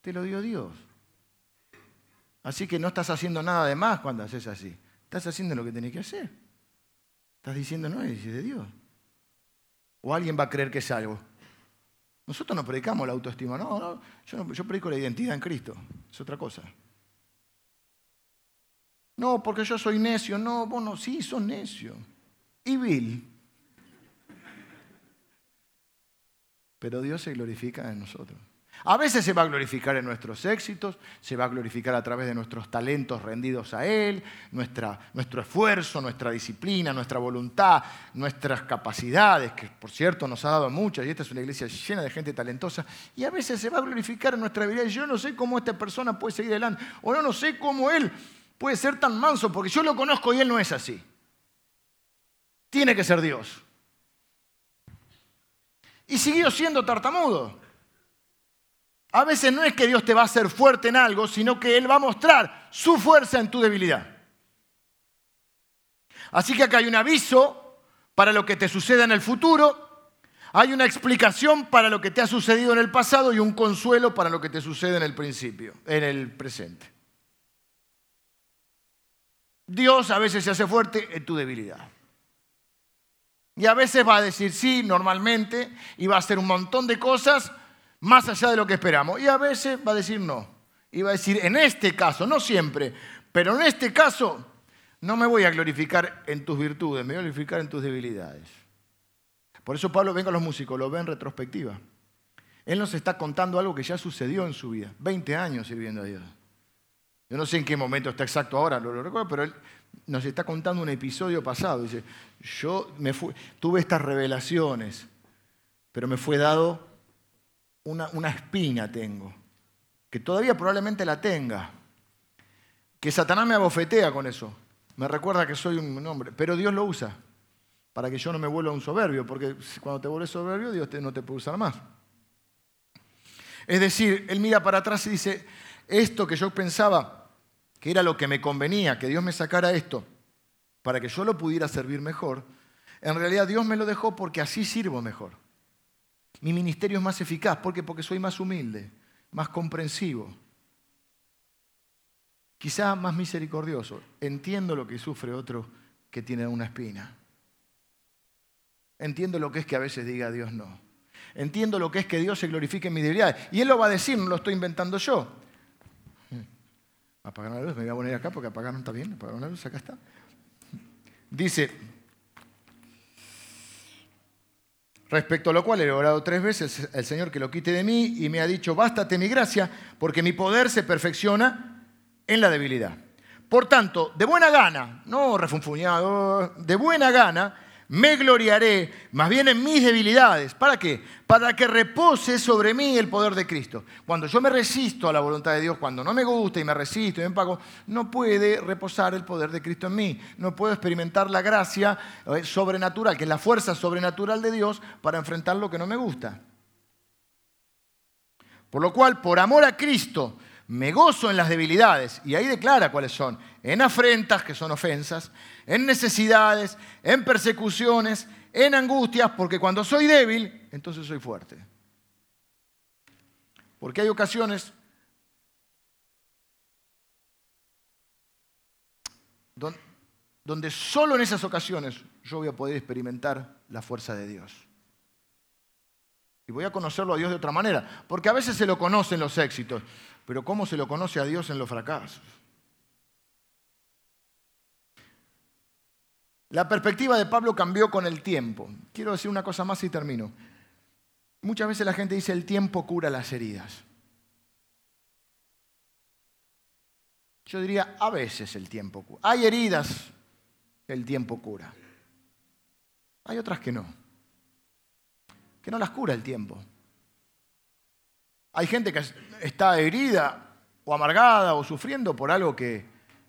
Te lo dio Dios. Así que no estás haciendo nada de más cuando haces así. Estás haciendo lo que tenés que hacer. Estás diciendo, no, es de Dios. O alguien va a creer que es algo. Nosotros no predicamos la autoestima, no, no yo, predico la identidad en Cristo, es otra cosa. No, porque yo soy necio, no, vos no, sí, sos necio. Y vil. Pero Dios se glorifica en nosotros. A veces se va a glorificar en nuestros éxitos, se va a glorificar a través de nuestros talentos rendidos a Él, nuestro esfuerzo, nuestra disciplina, nuestra voluntad, nuestras capacidades, que por cierto nos ha dado muchas, y esta es una iglesia llena de gente talentosa, y a veces se va a glorificar en nuestra vida. Yo no sé cómo esta persona puede seguir adelante, o no, no sé cómo Él puede ser tan manso, porque yo lo conozco y Él no es así. Tiene que ser Dios. Y siguió siendo tartamudo. A veces no es que Dios te va a hacer fuerte en algo, sino que Él va a mostrar su fuerza en tu debilidad. Así que acá hay un aviso para lo que te suceda en el futuro, hay una explicación para lo que te ha sucedido en el pasado y un consuelo para lo que te sucede en el principio, en el presente. Dios a veces se hace fuerte en tu debilidad. Y a veces va a decir sí, normalmente, y va a hacer un montón de cosas más allá de lo que esperamos. Y a veces va a decir no. Y va a decir, en este caso, no siempre, pero en este caso, no me voy a glorificar en tus virtudes, me voy a glorificar en tus debilidades. Por eso Pablo, venga a los músicos, lo ve en retrospectiva. Él nos está contando algo que ya sucedió en su vida. 20 años sirviendo a Dios. Yo no sé en qué momento está exacto ahora, no lo recuerdo, pero él nos está contando un episodio pasado. Dice, yo tuve estas revelaciones, pero me fue dado una, espina tengo, que todavía probablemente la tenga, que Satanás me abofetea con eso, me recuerda que soy un hombre, pero Dios lo usa para que yo no me vuelva un soberbio, porque cuando te vuelves soberbio Dios no te puede usar más. Es decir, Él mira para atrás y dice, esto que yo pensaba que era lo que me convenía, que Dios me sacara esto, para que yo lo pudiera servir mejor, en realidad Dios me lo dejó porque así sirvo mejor. Mi ministerio es más eficaz, porque porque soy más humilde, más comprensivo, quizá más misericordioso. Entiendo lo que sufre otro que tiene una espina. Entiendo lo que es que a veces diga Dios no. Entiendo lo que es que Dios se glorifique en mi debilidad. Y Él lo va a decir, no lo estoy inventando yo. Apagar la luz, me voy a poner acá porque apagaron está bien. Apagaron la luz, acá está. Dice, respecto a lo cual he orado tres veces el Señor que lo quite de mí y me ha dicho, bástate mi gracia, porque mi poder se perfecciona en la debilidad. Por tanto, de buena gana, no refunfuñado, de buena gana, me gloriaré más bien en mis debilidades. ¿Para qué? Para que repose sobre mí el poder de Cristo. Cuando yo me resisto a la voluntad de Dios, cuando no me gusta y me resisto y me empago, no puede reposar el poder de Cristo en mí. No puedo experimentar la gracia eh, sobrenatural, que es la fuerza sobrenatural de Dios para enfrentar lo que no me gusta. Por lo cual, por amor a Cristo, me gozo en las debilidades, y ahí declara cuáles son, en afrentas, que son ofensas, en necesidades, en persecuciones, en angustias, porque cuando soy débil, entonces soy fuerte. Porque hay ocasiones donde solo en esas ocasiones yo voy a poder experimentar la fuerza de Dios. Y voy a conocerlo a Dios de otra manera, porque a veces se lo conocen los éxitos, pero ¿cómo se lo conoce a Dios en los fracasos? La perspectiva de Pablo cambió con el tiempo. Quiero decir una cosa más y termino. Muchas veces la gente dice el tiempo cura las heridas. Yo diría, a veces el tiempo cura. Hay heridas que el tiempo cura. Hay otras que no. Que no las cura el tiempo. Hay gente que está herida o amargada o sufriendo por algo que,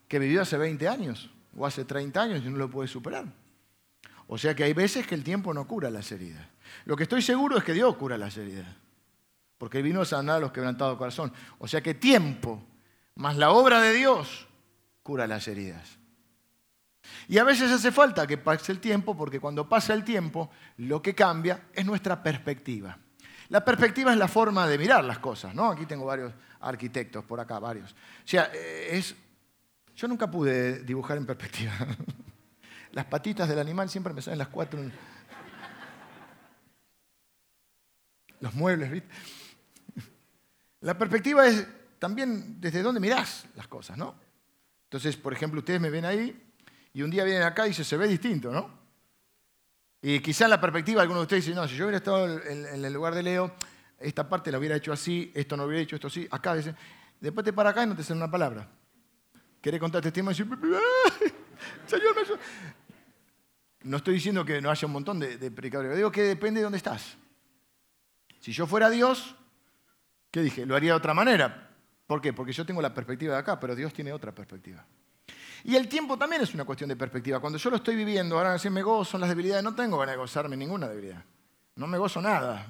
vivió hace 20 años o hace 30 años y no lo puede superar. O sea que hay veces que el tiempo no cura las heridas. Lo que estoy seguro es que Dios cura las heridas. Porque vino a sanar a los quebrantados de corazón. O sea que tiempo, más la obra de Dios, cura las heridas. Y a veces hace falta que pase el tiempo, porque cuando pasa el tiempo, lo que cambia es nuestra perspectiva. La perspectiva es la forma de mirar las cosas, ¿no? Aquí tengo varios arquitectos, por acá varios. O sea, eh, es, yo nunca pude dibujar en perspectiva. Las patitas del animal siempre me salen las cuatro. Los muebles, ¿viste? La perspectiva es también desde dónde mirás las cosas, ¿no? Entonces, por ejemplo, ustedes me ven ahí y un día vienen acá y se ve distinto, ¿no? Y quizá en la perspectiva algunos de ustedes dicen, no, si yo hubiera estado en, el lugar de Leo, esta parte la hubiera hecho así, esto no hubiera hecho esto así, acá, después te para acá y no te sale una palabra. ¿Querés contar testimonio Señor, no estoy diciendo que no haya un montón de, de predicadores, digo que depende de dónde estás. Si yo fuera Dios, ¿qué dije? Lo haría de otra manera. ¿Por qué? Porque yo tengo la perspectiva de acá, pero Dios tiene otra perspectiva. Y el tiempo también es una cuestión de perspectiva. Cuando yo lo estoy viviendo, ahora decir me gozo en las debilidades, no tengo ganas de gozarme ninguna debilidad. No me gozo nada.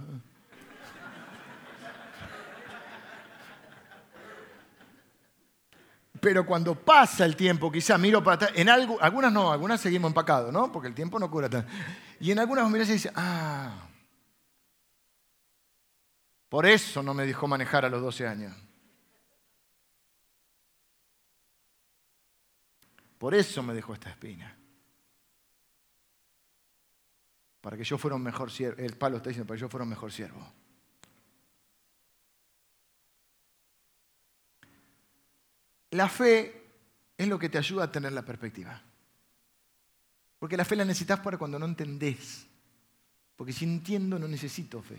Pero cuando pasa el tiempo, quizá miro para atrás, en algo, algunas no, algunas seguimos empacados, ¿no? Porque el tiempo no cura tanto. Y en algunas miras y dice, ah, por eso no me dejó manejar a los 12 años. Por eso me dejó esta espina. Para que yo fuera un mejor siervo. El palo está diciendo, para que yo fuera un mejor siervo. La fe es lo que te ayuda a tener la perspectiva. Porque la fe la necesitas para cuando no entendés. Porque si entiendo, no necesito fe.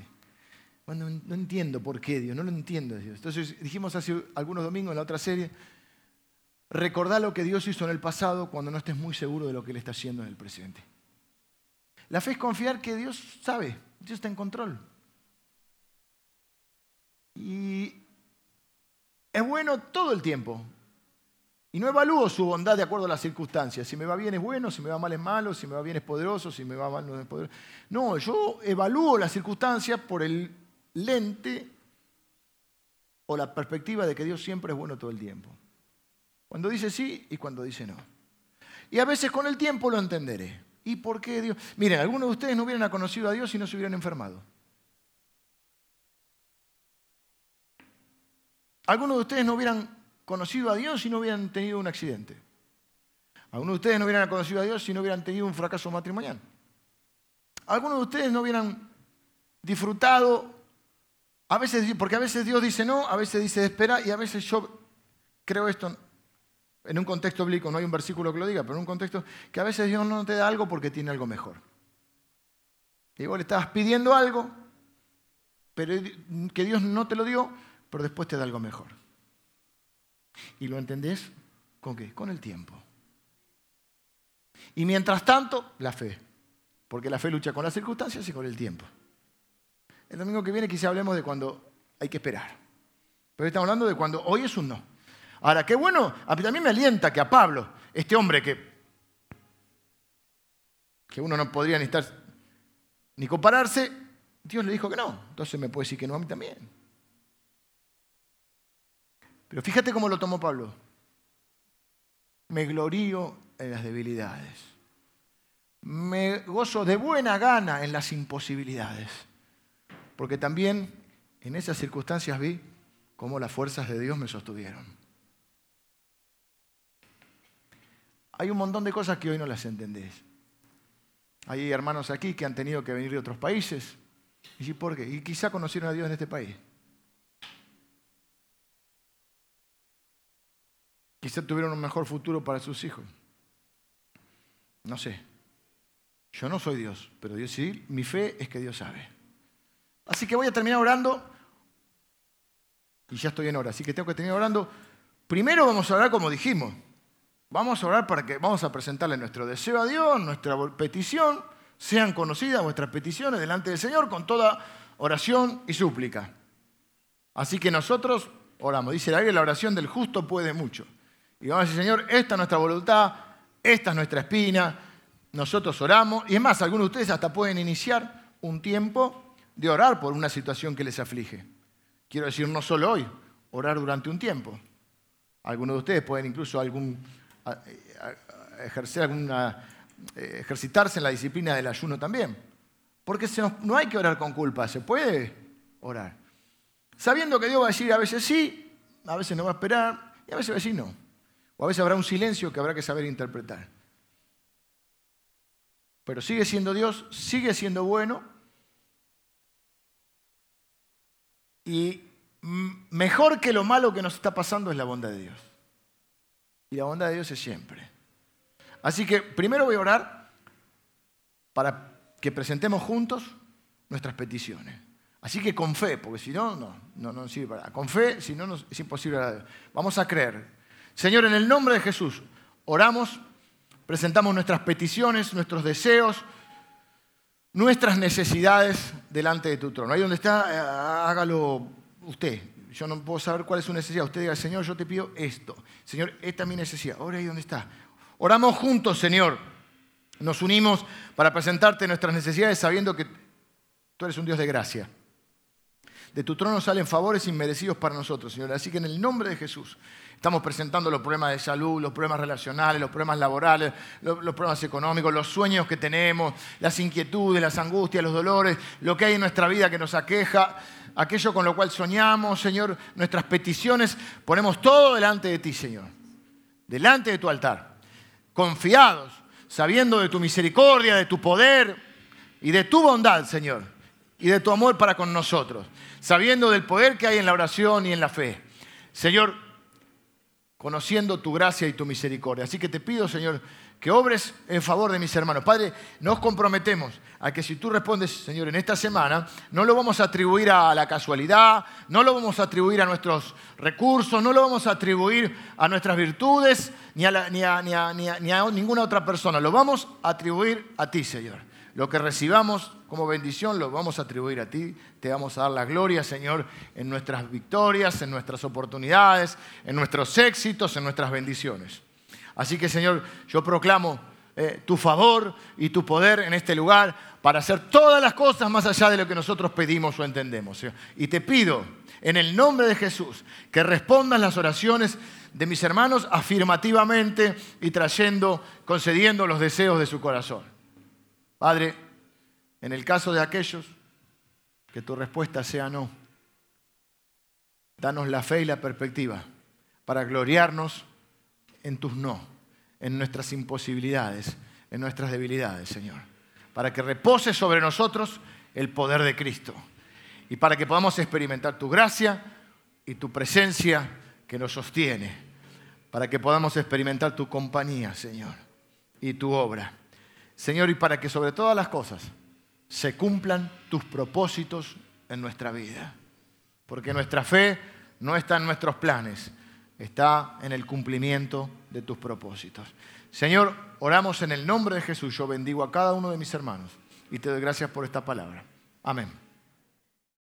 Cuando no entiendo por qué Dios, no lo entiendo Dios. Entonces dijimos hace algunos domingos en la otra serie, Recordá lo que Dios hizo en el pasado cuando no estés muy seguro de lo que Él está haciendo en el presente. La fe es confiar que Dios sabe, Dios está en control. es bueno todo el tiempo. Y no evalúo su bondad de acuerdo a las circunstancias. Si me va bien es bueno, si me va mal es malo, si me va bien es poderoso, si me va mal no es poderoso. No, yo evalúo las circunstancias por el lente o la perspectiva de que Dios siempre es bueno todo el tiempo. Cuando dice sí y cuando dice no. Y a veces con el tiempo lo entenderé. ¿Y por qué Dios? Miren, algunos de ustedes no hubieran conocido a Dios si no se hubieran enfermado. Algunos de ustedes no hubieran conocido a Dios si no hubieran tenido un accidente. Algunos de ustedes no hubieran conocido a Dios si no hubieran tenido un fracaso matrimonial. Algunos de ustedes no hubieran disfrutado, a veces, porque a veces Dios dice no, a veces dice espera y a veces yo creo esto en un contexto bíblico, no hay un versículo que lo diga, pero en un contexto que a veces Dios no te da algo porque tiene algo mejor. Y vos le estabas pidiendo algo, pero que Dios no te lo dio, pero después te da algo mejor. ¿Y lo entendés con qué? Con el tiempo. Y mientras tanto, la fe. Porque la fe lucha con las circunstancias y con el tiempo. El domingo que viene quizá hablemos de cuando hay que esperar. Pero estamos hablando de cuando hoy es un no. Ahora, qué bueno, a mí también me alienta que a Pablo, este hombre que, que uno no podría ni estar ni compararse, Dios le dijo que no. Entonces me puede decir que no a mí también. Pero fíjate cómo lo tomó Pablo. Me glorío en las debilidades. Me gozo de buena gana en las imposibilidades. Porque también en esas circunstancias vi cómo las fuerzas de Dios me sostuvieron. Hay un montón de cosas que hoy no las entendés. Hay hermanos aquí que han tenido que venir de otros países. ¿Y por qué? Y quizá conocieron a Dios en este país. Quizá tuvieron un mejor futuro para sus hijos. No sé. Yo no soy Dios, pero Dios sí, mi fe es que Dios sabe. Así que voy a terminar orando. Y ya estoy en hora, así que tengo que terminar orando. Primero vamos a orar como dijimos. Vamos a orar para que vamos a presentarle nuestro deseo a Dios, nuestra petición, sean conocidas vuestras peticiones delante del Señor con toda oración y súplica. Así que nosotros oramos. Dice la la oración del justo puede mucho. Y vamos a decir, Señor, esta es nuestra voluntad, esta es nuestra espina, nosotros oramos. Y es más, algunos de ustedes hasta pueden iniciar un tiempo de orar por una situación que les aflige. Quiero decir, no solo hoy, orar durante un tiempo. Algunos de ustedes pueden incluso ejercer alguna, eh, ejercitarse en la disciplina del ayuno también. Porque no hay que orar con culpa, se puede orar. Sabiendo que Dios va a decir a veces sí, a veces no va a esperar y a veces va a decir no. O a veces habrá un silencio que habrá que saber interpretar. Pero sigue siendo Dios, sigue siendo bueno. Y mejor que lo malo que nos está pasando es la bondad de Dios. Y la bondad de Dios es siempre. Así que primero voy a orar para que presentemos juntos nuestras peticiones. Así que con fe, porque si no, no, no, no sirve para. Con fe, si no, es imposible. Vamos a creer Señor, en el nombre de Jesús, oramos, presentamos nuestras peticiones, nuestros deseos, nuestras necesidades delante de tu trono. Ahí donde está, eh, hágalo usted. Yo no puedo saber cuál es su necesidad. Usted diga, Señor, yo te pido esto. Señor, esta es mi necesidad. Ahora ahí donde está. Oramos juntos, Señor. Nos unimos para presentarte nuestras necesidades sabiendo que tú eres un Dios de gracia. De tu trono salen favores inmerecidos para nosotros, Señor. Así que en el nombre de Jesús Estamos presentando los problemas de salud, los problemas relacionales, los problemas laborales, los, problemas económicos, los sueños que tenemos, las inquietudes, las angustias, los dolores, lo que hay en nuestra vida que nos aqueja, aquello con lo cual soñamos, Señor, nuestras peticiones, ponemos todo delante de ti, Señor, delante de tu altar, confiados, sabiendo de tu misericordia, de tu poder y de tu bondad, Señor, y de tu amor para con nosotros, sabiendo del poder que hay en la oración y en la fe. Señor, conociendo tu gracia y tu misericordia. Así que te pido, Señor, que obres en favor de mis hermanos. Padre, nos comprometemos a que si tú respondes, Señor, en esta semana, no lo vamos a atribuir a la casualidad, no lo vamos a atribuir a nuestros recursos, no lo vamos a atribuir a nuestras virtudes, ni a, ni a ninguna otra persona. Lo vamos a atribuir a ti, Señor. Lo que recibamos como bendición lo vamos a atribuir a ti. Te vamos a dar la gloria, Señor, en nuestras victorias, en nuestras oportunidades, en nuestros éxitos, en nuestras bendiciones. Así que, Señor, yo proclamo eh, tu favor y tu poder en este lugar para hacer todas las cosas más allá de lo que nosotros pedimos o entendemos. Y te pido, en el nombre de Jesús, que respondas las oraciones de mis hermanos afirmativamente y trayendo, concediendo los deseos de su corazón. Padre, en el caso de aquellos, que tu respuesta sea no. Danos la fe y la perspectiva para gloriarnos en tus no, en nuestras imposibilidades, en nuestras debilidades, Señor. Para que repose sobre nosotros el poder de Cristo y para que podamos experimentar tu gracia y tu presencia que nos sostiene, para que podamos experimentar tu compañía, Señor, y tu obra. Señor, y para que sobre todas las cosas se cumplan tus propósitos en nuestra vida. Porque nuestra fe no está en nuestros planes, está en el cumplimiento de tus propósitos. Señor, oramos en el nombre de Jesús. Yo bendigo a cada uno de mis hermanos y te doy gracias por esta palabra. Amén.